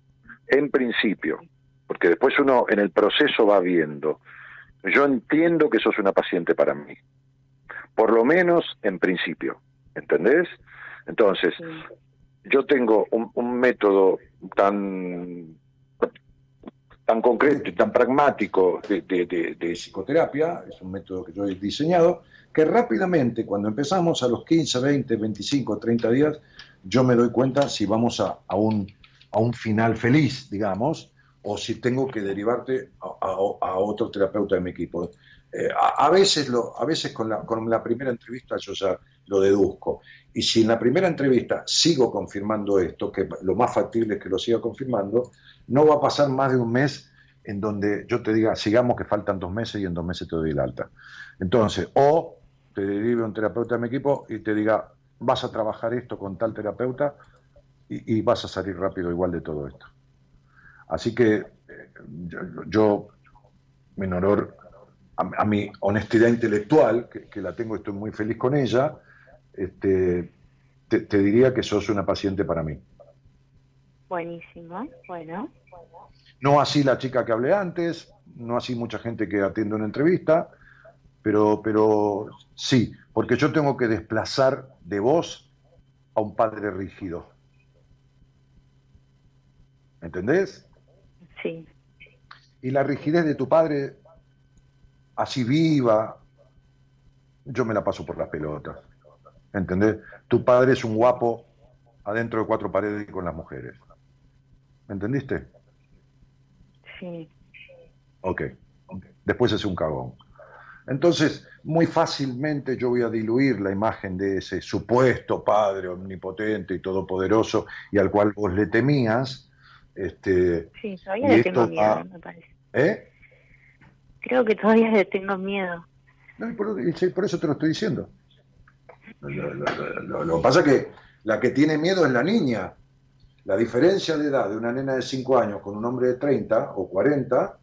En principio, porque después uno en el proceso va viendo. Yo entiendo que sos una paciente para mí, por lo menos en principio, ¿entendés? Entonces, yo tengo un, un método tan tan concreto y tan pragmático de, de, de, psicoterapia, es un método que yo he diseñado, que rápidamente, cuando empezamos a los 15, 20, 25, 30 días, yo me doy cuenta si vamos a, a, un, a un final feliz, digamos, o si tengo que derivarte a, otro terapeuta de mi equipo. Eh, a, veces, a veces con la, con la primera entrevista yo ya lo deduzco. Y si en la primera entrevista sigo confirmando esto, que lo más factible es que lo siga confirmando, no va a pasar más de un mes en donde yo te diga, sigamos que faltan dos meses y en dos meses te doy el alta. Entonces, o te derive un terapeuta de mi equipo y te diga, vas a trabajar esto con tal terapeuta y, vas a salir rápido igual de todo esto. Así que eh, yo, mi honor, a, mi honestidad intelectual, que, la tengo, estoy muy feliz con ella, este, te, te diría que sos una paciente para mí. Buenísimo, bueno. No así la chica que hablé antes, no así mucha gente que atiende una entrevista, pero, pero sí, porque yo tengo que desplazar de vos a un padre rígido. ¿Entendés? Sí. Y la rigidez de tu padre, así viva, yo me la paso por las pelotas. ¿Entendés? Tu padre es un guapo adentro de cuatro paredes y con las mujeres. ¿Me entendiste? Sí. Ok. Después es un cagón. Entonces, muy fácilmente yo voy a diluir la imagen de ese supuesto padre omnipotente y todopoderoso y al cual vos le temías. Este, sí, todavía le tengo miedo, me parece. ¿Eh? Creo que todavía le tengo miedo. No, por, por, eso te lo estoy diciendo. Lo, lo, que pasa es que la que tiene miedo es la niña. La diferencia de edad de una nena de 5 años con un hombre de 30 o 40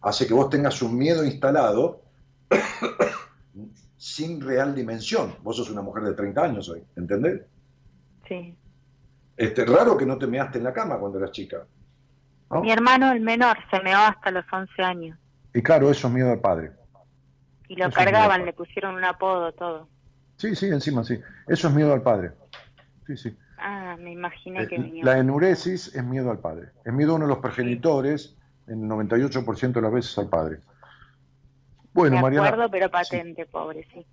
hace que vos tengas un miedo instalado sin real dimensión. Vos sos una mujer de 30 años hoy, ¿entendés? Sí. Este, raro que no te measte en la cama cuando eras chica. Mi hermano, el menor, se meó hasta los 11 años. Y claro, eso es miedo al padre. Y lo cargaban, le pusieron un apodo, todo. Sí, sí, encima sí. Eso es miedo al padre. Sí, sí. Ah, me imaginé que eh, La enuresis es miedo al padre. Es miedo a uno de los progenitores, en el 98% de las veces al padre. Bueno, Me acuerdo, pero patente, pobre, sí.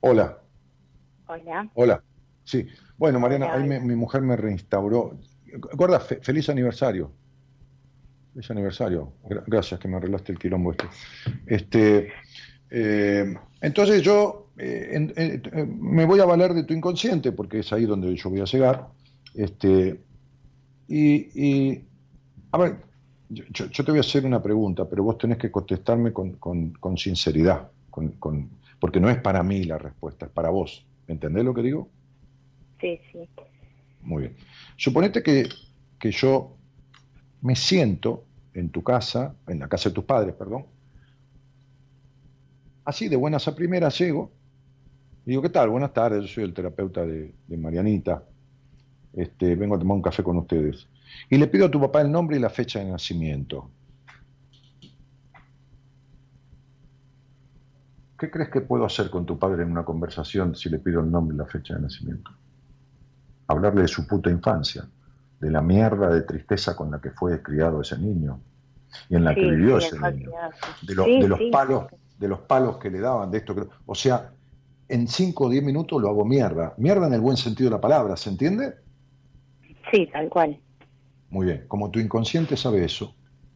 Hola. Hola. Hola. Sí. Bueno, Mariana, ahí mi mujer me reinstauró. Guarda, feliz aniversario. Feliz aniversario. Gracias que me arreglaste el quilombo este. este eh, entonces yo eh, eh, me voy a valer de tu inconsciente, porque es ahí donde yo voy a llegar. Este, y, a ver, yo, te voy a hacer una pregunta, pero vos tenés que contestarme con, sinceridad, con, porque no es para mí la respuesta, es para vos. ¿Entendés lo que digo? Sí, sí. Muy bien. Suponete que, que yo me siento en tu casa, en la casa de tus padres, perdón, así de buenas a primeras llego, y digo, ¿qué tal? Buenas tardes, yo soy el terapeuta de Marianita. Este, vengo a tomar un café con ustedes. Y le pido a tu papá el nombre y la fecha de nacimiento. ¿Qué crees que puedo hacer con tu padre en una conversación si le pido el nombre y la fecha de nacimiento? Hablarle de su puta infancia, de la mierda de tristeza con la que fue criado ese niño y en la que vivió ese niño, de, los palos, de los palos que le daban, de esto que, o sea, en 5 o 10 minutos lo hago mierda, mierda en el buen sentido de la palabra, ¿se entiende? Sí, tal cual. Muy bien, como tu inconsciente sabe eso,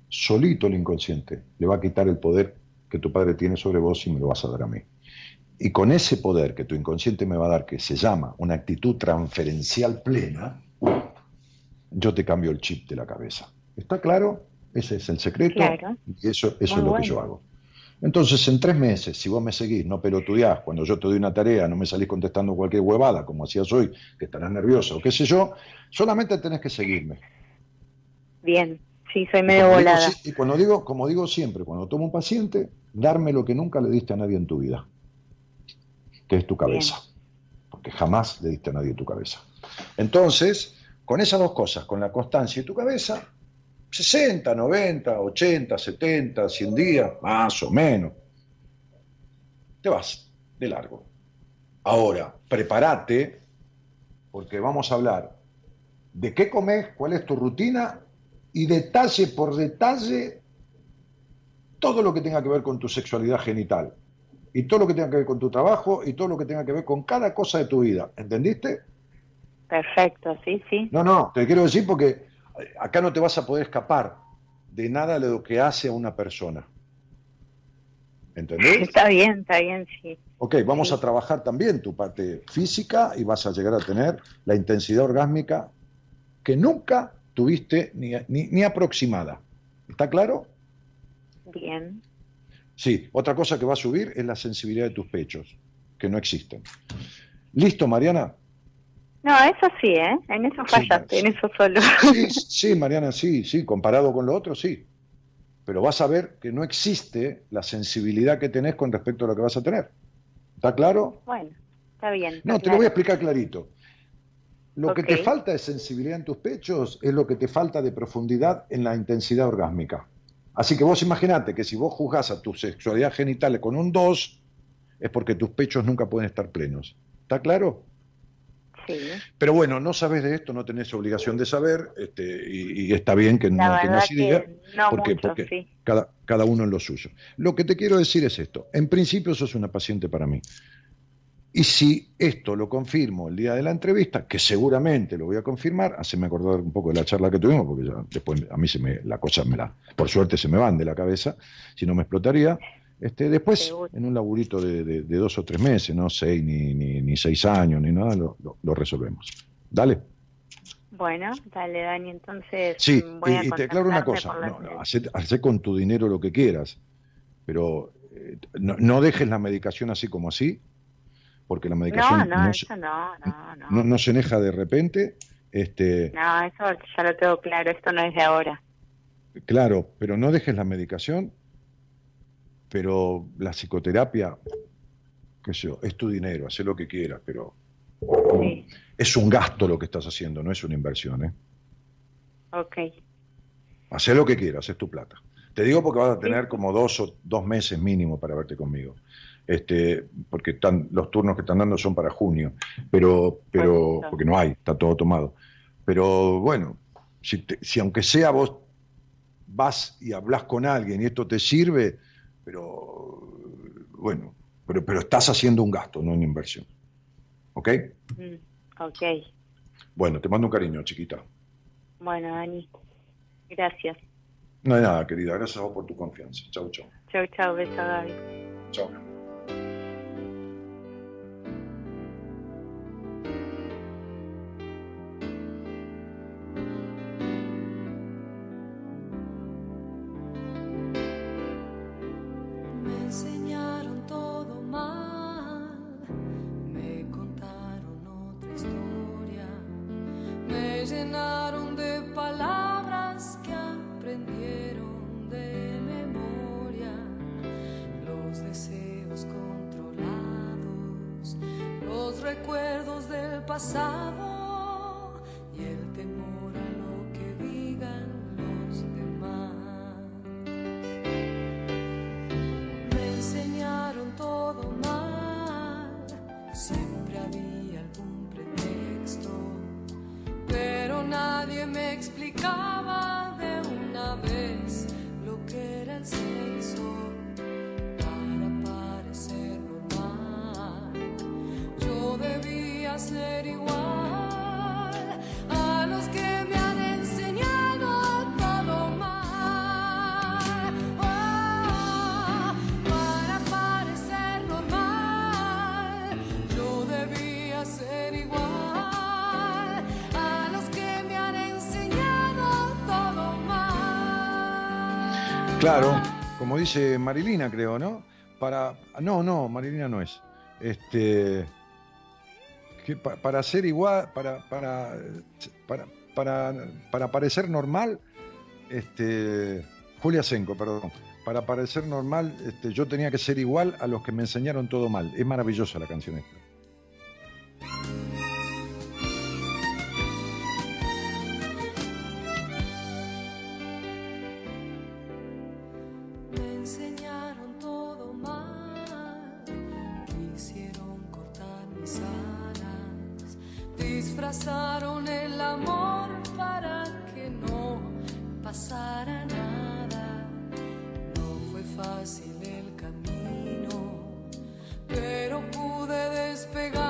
solito el inconsciente le va a quitar el poder que tu padre tiene sobre vos y me lo vas a dar a mí. Y con ese poder que tu inconsciente me va a dar, que se llama una actitud transferencial plena, yo te cambio el chip de la cabeza. ¿Está claro? Ese es el secreto claro. y eso, eso es lo que yo hago. Entonces, en tres meses, si vos me seguís, no pelotudeás, cuando yo te doy una tarea, no me salís contestando cualquier huevada, como hacías hoy, que estarás nervioso o qué sé yo, solamente tenés que seguirme. Bien, sí, soy medio volada. y cuando digo, como digo siempre, cuando tomo un paciente, darme lo que nunca le diste a nadie en tu vida, que es tu cabeza. Porque jamás le diste a nadie tu cabeza. Entonces, con esas dos cosas, con la constancia y tu cabeza, 60, 90, 80, 70, 100 días, más o menos, te vas de largo. Ahora, prepárate, porque vamos a hablar de qué comes, cuál es tu rutina y detalle por detalle todo lo que tenga que ver con tu sexualidad genital y todo lo que tenga que ver con tu trabajo y todo lo que tenga que ver con cada cosa de tu vida. ¿Entendiste? Perfecto, sí, sí. No, no, te quiero decir porque acá no te vas a poder escapar de nada de lo que hace a una persona. ¿Entendés? Está bien, está bien, sí. Ok, vamos a trabajar también tu parte física y vas a llegar a tener la intensidad orgásmica que nunca tuviste ni, ni, ni aproximada. ¿Está claro? Bien. Sí, otra cosa que va a subir es la sensibilidad de tus pechos, que no existen. ¿Listo, Mariana? No, eso sí, ¿eh? En eso fallaste, en eso solo. Sí, sí, Mariana, sí, sí, comparado con lo otro, sí. Pero vas a ver que no existe la sensibilidad que tenés con respecto a lo que vas a tener. ¿Está claro? Bueno, está bien. no, te lo voy a explicar clarito. Lo que te falta de sensibilidad en tus pechos es lo que te falta de profundidad en la intensidad orgásmica. Así que vos imaginate que si vos juzgás a tu sexualidad genital con un 2, es porque tus pechos nunca pueden estar plenos. ¿Está claro? Pero bueno, no sabes de esto, no tenés obligación de saber, este, y, está bien que no tengas idea, porque, porque cada, cada uno en lo suyo. Lo que te quiero decir es esto, en principio sos una paciente para mí. Y si esto lo confirmo el día de la entrevista, que seguramente lo voy a confirmar, haceme acordar un poco de la charla que tuvimos, porque ya después a mí se me, la cosa me la, por suerte se me van de la cabeza, si no me explotaría. Este, después, en un laburito de, dos o tres meses, no seis ni, ni, seis años, ni nada, lo, lo, resolvemos. Dale. Bueno, dale, Dani, entonces. Sí, y, te aclaro una cosa: no, haz, con tu dinero lo que quieras, pero eh, no, dejes la medicación así como así, porque la medicación no, no, eso no, no, no, se deja de repente. Este, no, eso ya lo tengo claro, esto no es de ahora. Claro, pero no dejes la medicación pero la psicoterapia, qué sé yo, es tu dinero, haz lo que quieras, pero es un gasto lo que estás haciendo, no es una inversión, ¿eh? Ok. Haz lo que quieras, es tu plata. Te digo porque vas a tener como dos o dos meses mínimo para verte conmigo. Este, porque están, los turnos que están dando son para junio, pero, pero, porque no hay, está todo tomado. Pero bueno, si, si aunque sea vos vas y hablas con alguien y esto te sirve, pero bueno, pero, pero estás haciendo un gasto, no una inversión. ¿Ok? Mm, ok. Bueno, te mando un cariño, chiquita. Bueno, Dani, gracias. No hay nada, querida. Gracias a vos por tu confianza. Chau, chau. Chau, chau. Beso, Gaby. Chau. Dice Marilina, creo, ¿no? Para. No, no, Marilina no es. Este. Que para ser igual, para, para, para, para, para parecer normal, este. Julia Senco, perdón. Para parecer normal, este, yo tenía que ser igual a los que me enseñaron todo mal. Es maravillosa la canción esta. confesaron el amor para que no pasara nada. No fue fácil el camino, pero pude despegar.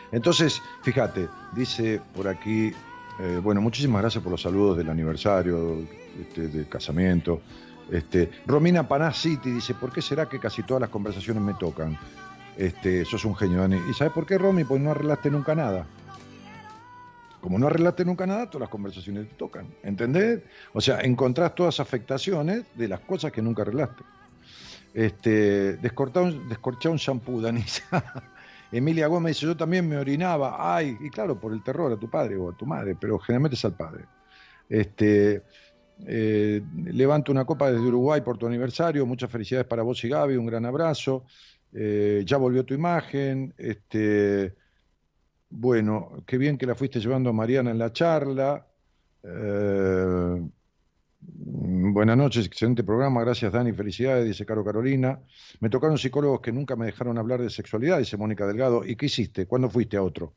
Entonces, fíjate, dice por aquí, eh, bueno, muchísimas gracias por los saludos del aniversario, este, del casamiento. Este, Romina Panaciti dice, ¿por qué será que casi todas las conversaciones me tocan? Este, sos un genio, Dani. ¿Y sabes por qué, Romy? Pues no arreglaste nunca nada como no arreglaste nunca nada, todas las conversaciones te tocan. ¿Entendés? O sea, encontrás todas afectaciones de las cosas que nunca arreglaste. Este, descorchar un, un shampoo, Danisa. Emilia Gómez dice, yo también me orinaba. Ay, y claro, por el terror a tu padre o a tu madre, pero generalmente es al padre. Este, eh, levanto una copa desde Uruguay por tu aniversario. Muchas felicidades para vos y Gaby, un gran abrazo. Eh, ya volvió tu imagen. Este, bueno, qué bien que la fuiste llevando a Mariana en la charla. Eh, buenas noches, excelente programa, gracias Dani, felicidades, dice Caro Carolina. Me tocaron psicólogos que nunca me dejaron hablar de sexualidad, dice Mónica Delgado. ¿Y qué hiciste? ¿Cuándo fuiste a otro?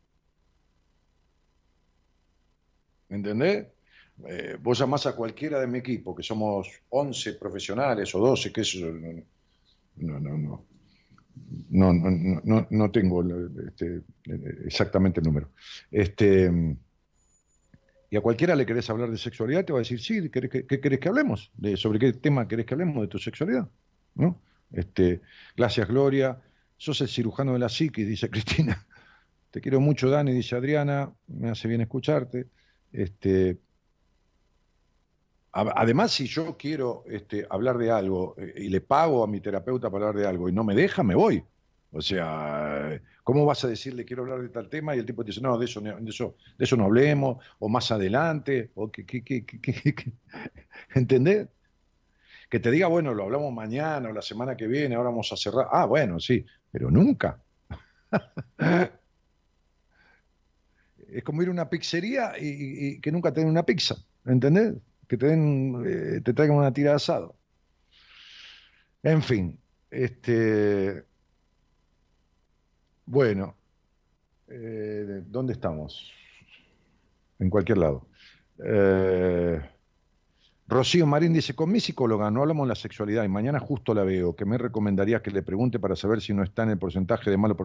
¿Entendés? Eh, vos llamás a cualquiera de mi equipo, que somos 11 profesionales o 12, que eso... No, no, no no, no, no, no tengo este, exactamente el número. Este, y a cualquiera le querés hablar de sexualidad, te va a decir, sí, ¿qué, querés que hablemos? ¿Sobre qué tema querés que hablemos de tu sexualidad? ¿No? Este, gracias, Gloria. Sos el cirujano de la psique, dice Cristina. Te quiero mucho, Dani, dice Adriana. Me hace bien escucharte. Este, Además, si yo quiero este, hablar de algo eh, y le pago a mi terapeuta para hablar de algo y no me deja, me voy. O sea, ¿cómo vas a decirle quiero hablar de tal tema y el tipo te dice, no, de eso, de eso, no hablemos, o más adelante, o que, ¿entendés? Que te diga, bueno, lo hablamos mañana o la semana que viene, ahora vamos a cerrar. Ah, bueno, sí, pero nunca. es como ir a una pizzería y, que nunca te una pizza, ¿entendés? que te, den, eh, te traigan una tira de asado. En fin, este, bueno, eh, ¿dónde estamos? En cualquier lado. Eh, Rocío Marín dice, con mi psicóloga no hablamos de la sexualidad y mañana justo la veo, que me recomendaría que le pregunte para saber si no está en el porcentaje de malo.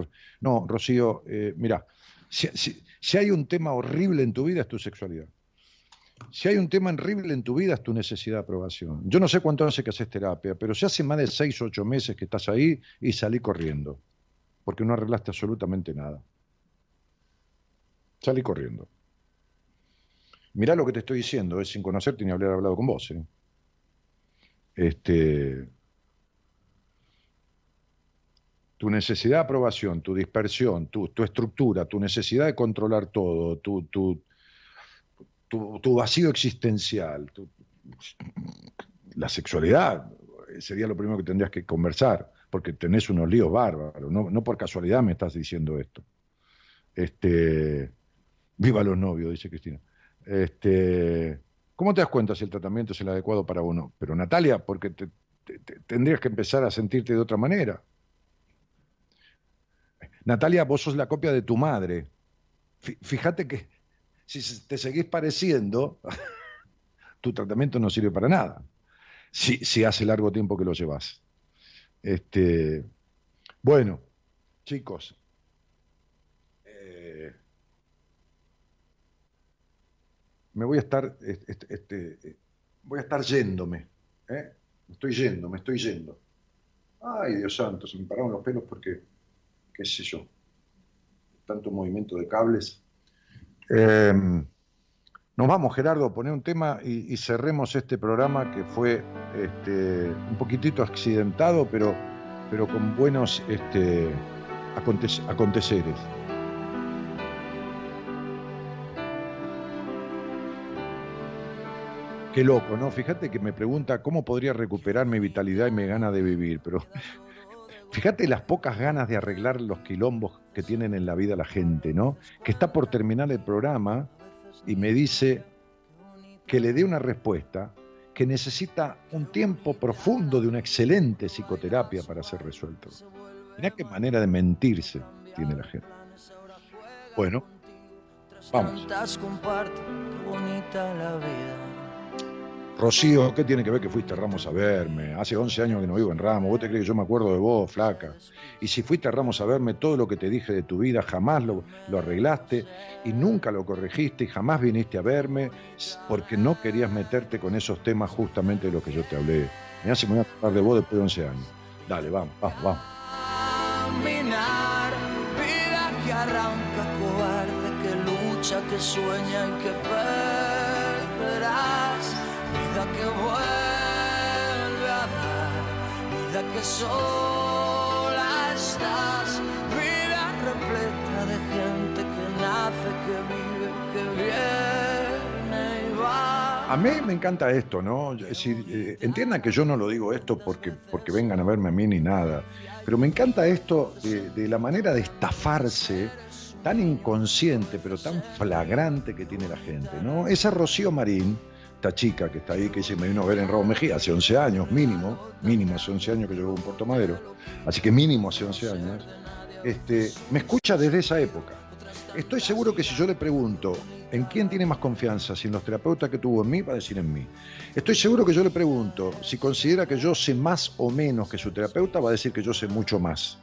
No, Rocío, mira, si hay un tema horrible en tu vida es tu sexualidad. Si hay un tema horrible en tu vida es tu necesidad de aprobación. Yo no sé cuánto hace que haces terapia, pero si hace más de seis o ocho meses que estás ahí y salí corriendo, porque no arreglaste absolutamente nada. Salí corriendo. Mirá lo que te estoy diciendo, es sin conocerte ni haber hablado con vos. ¿eh? Este, tu necesidad de aprobación, tu dispersión, tu, tu, estructura, tu necesidad de controlar todo, tu, tu, tu, vacío existencial, la sexualidad sería lo primero que tendrías que conversar, porque tenés unos líos bárbaros, no, por casualidad me estás diciendo esto. Este, viva los novios, dice Cristina. Este, ¿Cómo te das cuenta si el tratamiento es el adecuado para uno? Pero Natalia, porque tendrías que empezar a sentirte de otra manera. Natalia, vos sos la copia de tu madre. Fíjate que si te seguís pareciendo, tu tratamiento no sirve para nada. Si, si hace largo tiempo que lo llevas. Este, bueno, chicos, eh, me voy a estar, este, este, voy a estar yéndome. ¿eh? Estoy yendo, me estoy yendo. Ay, Dios santo, se me pararon los pelos porque, qué sé yo, tanto movimiento de cables. Em, nos vamos, Gerardo, poner un tema y, cerremos este programa que fue este, un poquitito accidentado, pero, pero con buenos este, aconteceres. Qué loco, ¿no? Fíjate que me pregunta cómo podría recuperar mi vitalidad y mi gana de vivir, pero fíjate las pocas ganas de arreglar los quilombos que tienen en la vida la gente, ¿no? Que está por terminar el programa y me dice que le dé una respuesta que necesita un tiempo profundo de una excelente psicoterapia para ser resuelto. Mirá qué manera de mentirse tiene la gente. Bueno, vamos. Rocío, ¿qué tiene que ver que fuiste a Ramos a verme? Hace 11 años que no vivo en Ramos. ¿Vos te crees que yo me acuerdo de vos, flaca? Y si fuiste a Ramos a verme, todo lo que te dije de tu vida jamás lo, arreglaste y nunca lo corregiste y jamás viniste a verme porque no querías meterte con esos temas justamente de los que yo te hablé. Me hace muy a de vos después de 11 años. Dale, vamos, vamos, vamos. que sueña y que que vuelve a dar, vida que sola estás, vida repleta de gente que nace, que vive, que viene y va. A mí me encanta esto, ¿no? Es eh, entiendan que yo no lo digo esto porque, porque vengan a verme a mí ni nada, pero me encanta esto de, de la manera de estafarse tan inconsciente, pero tan flagrante que tiene la gente, ¿no? Esa Rocío Marín, esta chica que está ahí, que se me vino a ver en Raúl Mejía hace 11 años, mínimo, mínimo hace 11 años que yo vivo en Puerto Madero, así que mínimo hace 11 años, este, me escucha desde esa época. Estoy seguro que si yo le pregunto en quién tiene más confianza, si en los terapeutas que tuvo en mí, va a decir en mí. Estoy seguro que yo le pregunto si considera que yo sé más o menos que su terapeuta, va a decir que yo sé mucho más.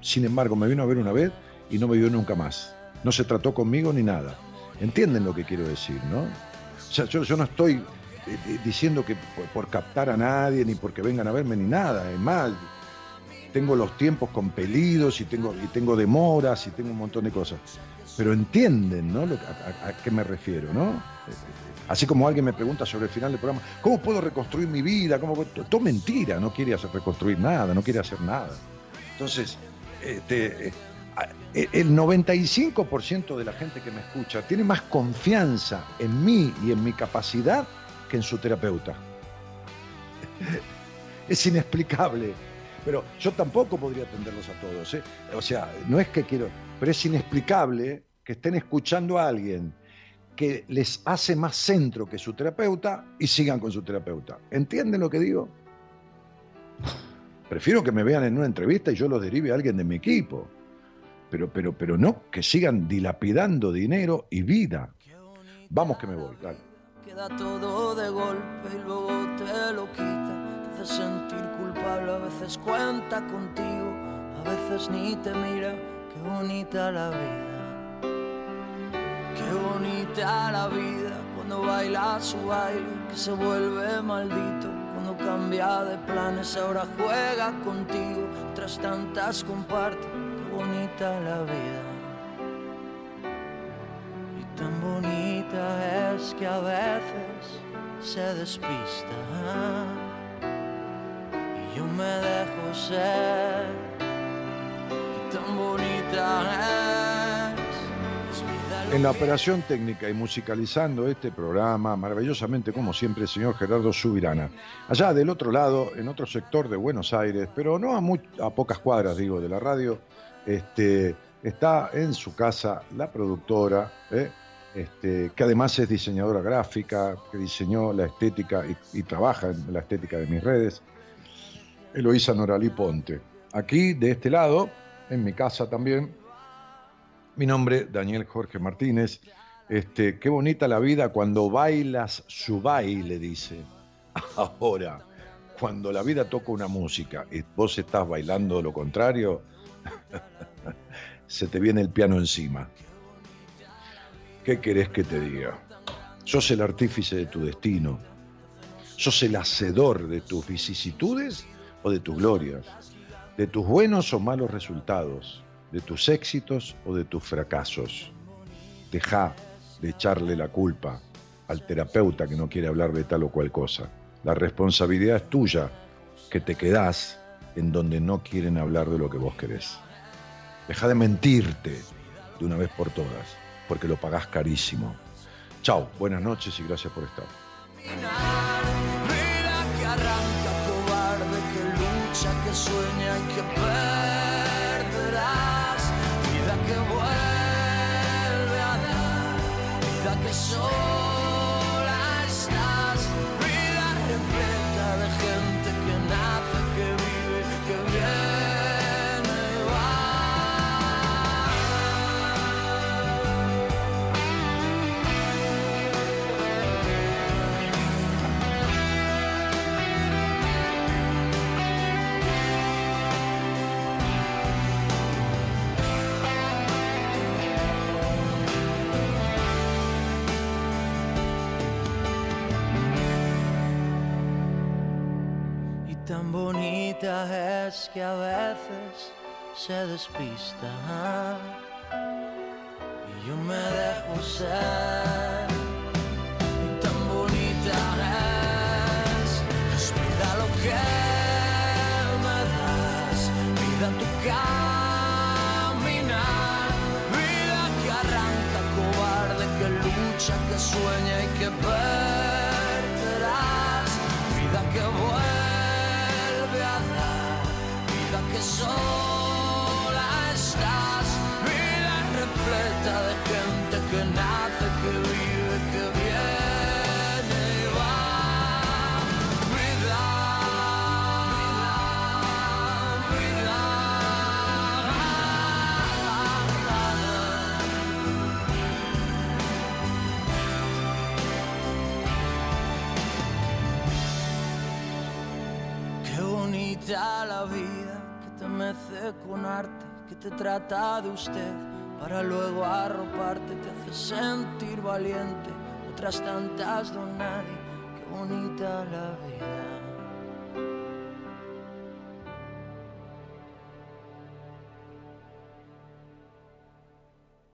Sin embargo, me vino a ver una vez y no me vio nunca más. No se trató conmigo ni nada. ¿Entienden lo que quiero decir, no? O sea, yo, no estoy eh, diciendo que por, captar a nadie, ni porque vengan a verme, ni nada. Es más, tengo los tiempos compelidos y tengo, y tengo demoras y tengo un montón de cosas. Pero entienden, ¿no? a, qué me refiero, ¿no? Así como alguien me pregunta sobre el final del programa, ¿cómo puedo reconstruir mi vida? ¿Cómo Todo mentira, no quiere reconstruir nada, no quiere hacer nada. Entonces, este, el 95% de la gente que me escucha tiene más confianza en mí y en mi capacidad que en su terapeuta. Es inexplicable, pero yo tampoco podría atenderlos a todos. ¿eh? O sea, no es que quiero, pero es inexplicable que estén escuchando a alguien que les hace más centro que su terapeuta y sigan con su terapeuta. ¿Entienden lo que digo? Prefiero que me vean en una entrevista y yo los derive a alguien de mi equipo pero, pero, pero no que sigan dilapidando dinero y vida. Vamos que me voy, dale. Queda todo de golpe y luego te lo quita. Te hace sentir culpable, a veces cuenta contigo, a veces ni te mira. Qué bonita la vida. Qué bonita la vida cuando baila su baile, que se vuelve maldito. Cuando cambia de planes, ahora juega contigo. Tras tantas comparte bonita la vida. Y tan bonita es que a veces se despista. Y yo me dejo ser. Y tan bonita es. En la operación técnica y musicalizando este programa, maravillosamente como siempre, el señor Gerardo Subirana. Allá del otro lado, en otro sector de Buenos Aires, pero no a, a pocas cuadras, digo, de la radio, este, está en su casa la productora, ¿eh? este, que además es diseñadora gráfica, que diseñó la estética y, trabaja en la estética de mis redes, Eloísa Noralí Ponte. Aquí, de este lado, en mi casa también, mi nombre, Daniel Jorge Martínez. Este, qué bonita la vida cuando bailas su baile, dice. Ahora, cuando la vida toca una música y vos estás bailando lo contrario, se te viene el piano encima. ¿Qué querés que te diga? Sos el artífice de tu destino. Sos el hacedor de tus vicisitudes o de tus glorias, de tus buenos o malos resultados, de tus éxitos o de tus fracasos. Deja de echarle la culpa al terapeuta que no quiere hablar de tal o cual cosa. La responsabilidad es tuya, que te quedás en donde no quieren hablar de lo que vos querés. Deja de mentirte de una vez por todas porque lo pagás carísimo. Chao, buenas noches y gracias por estar. Es que a veces se despista y yo me dejo ser. Tan bonita es, es lo que con arte, que te trata de usted, para luego arroparte, te hace sentir valiente, otras tantas don nadie, qué bonita la vida.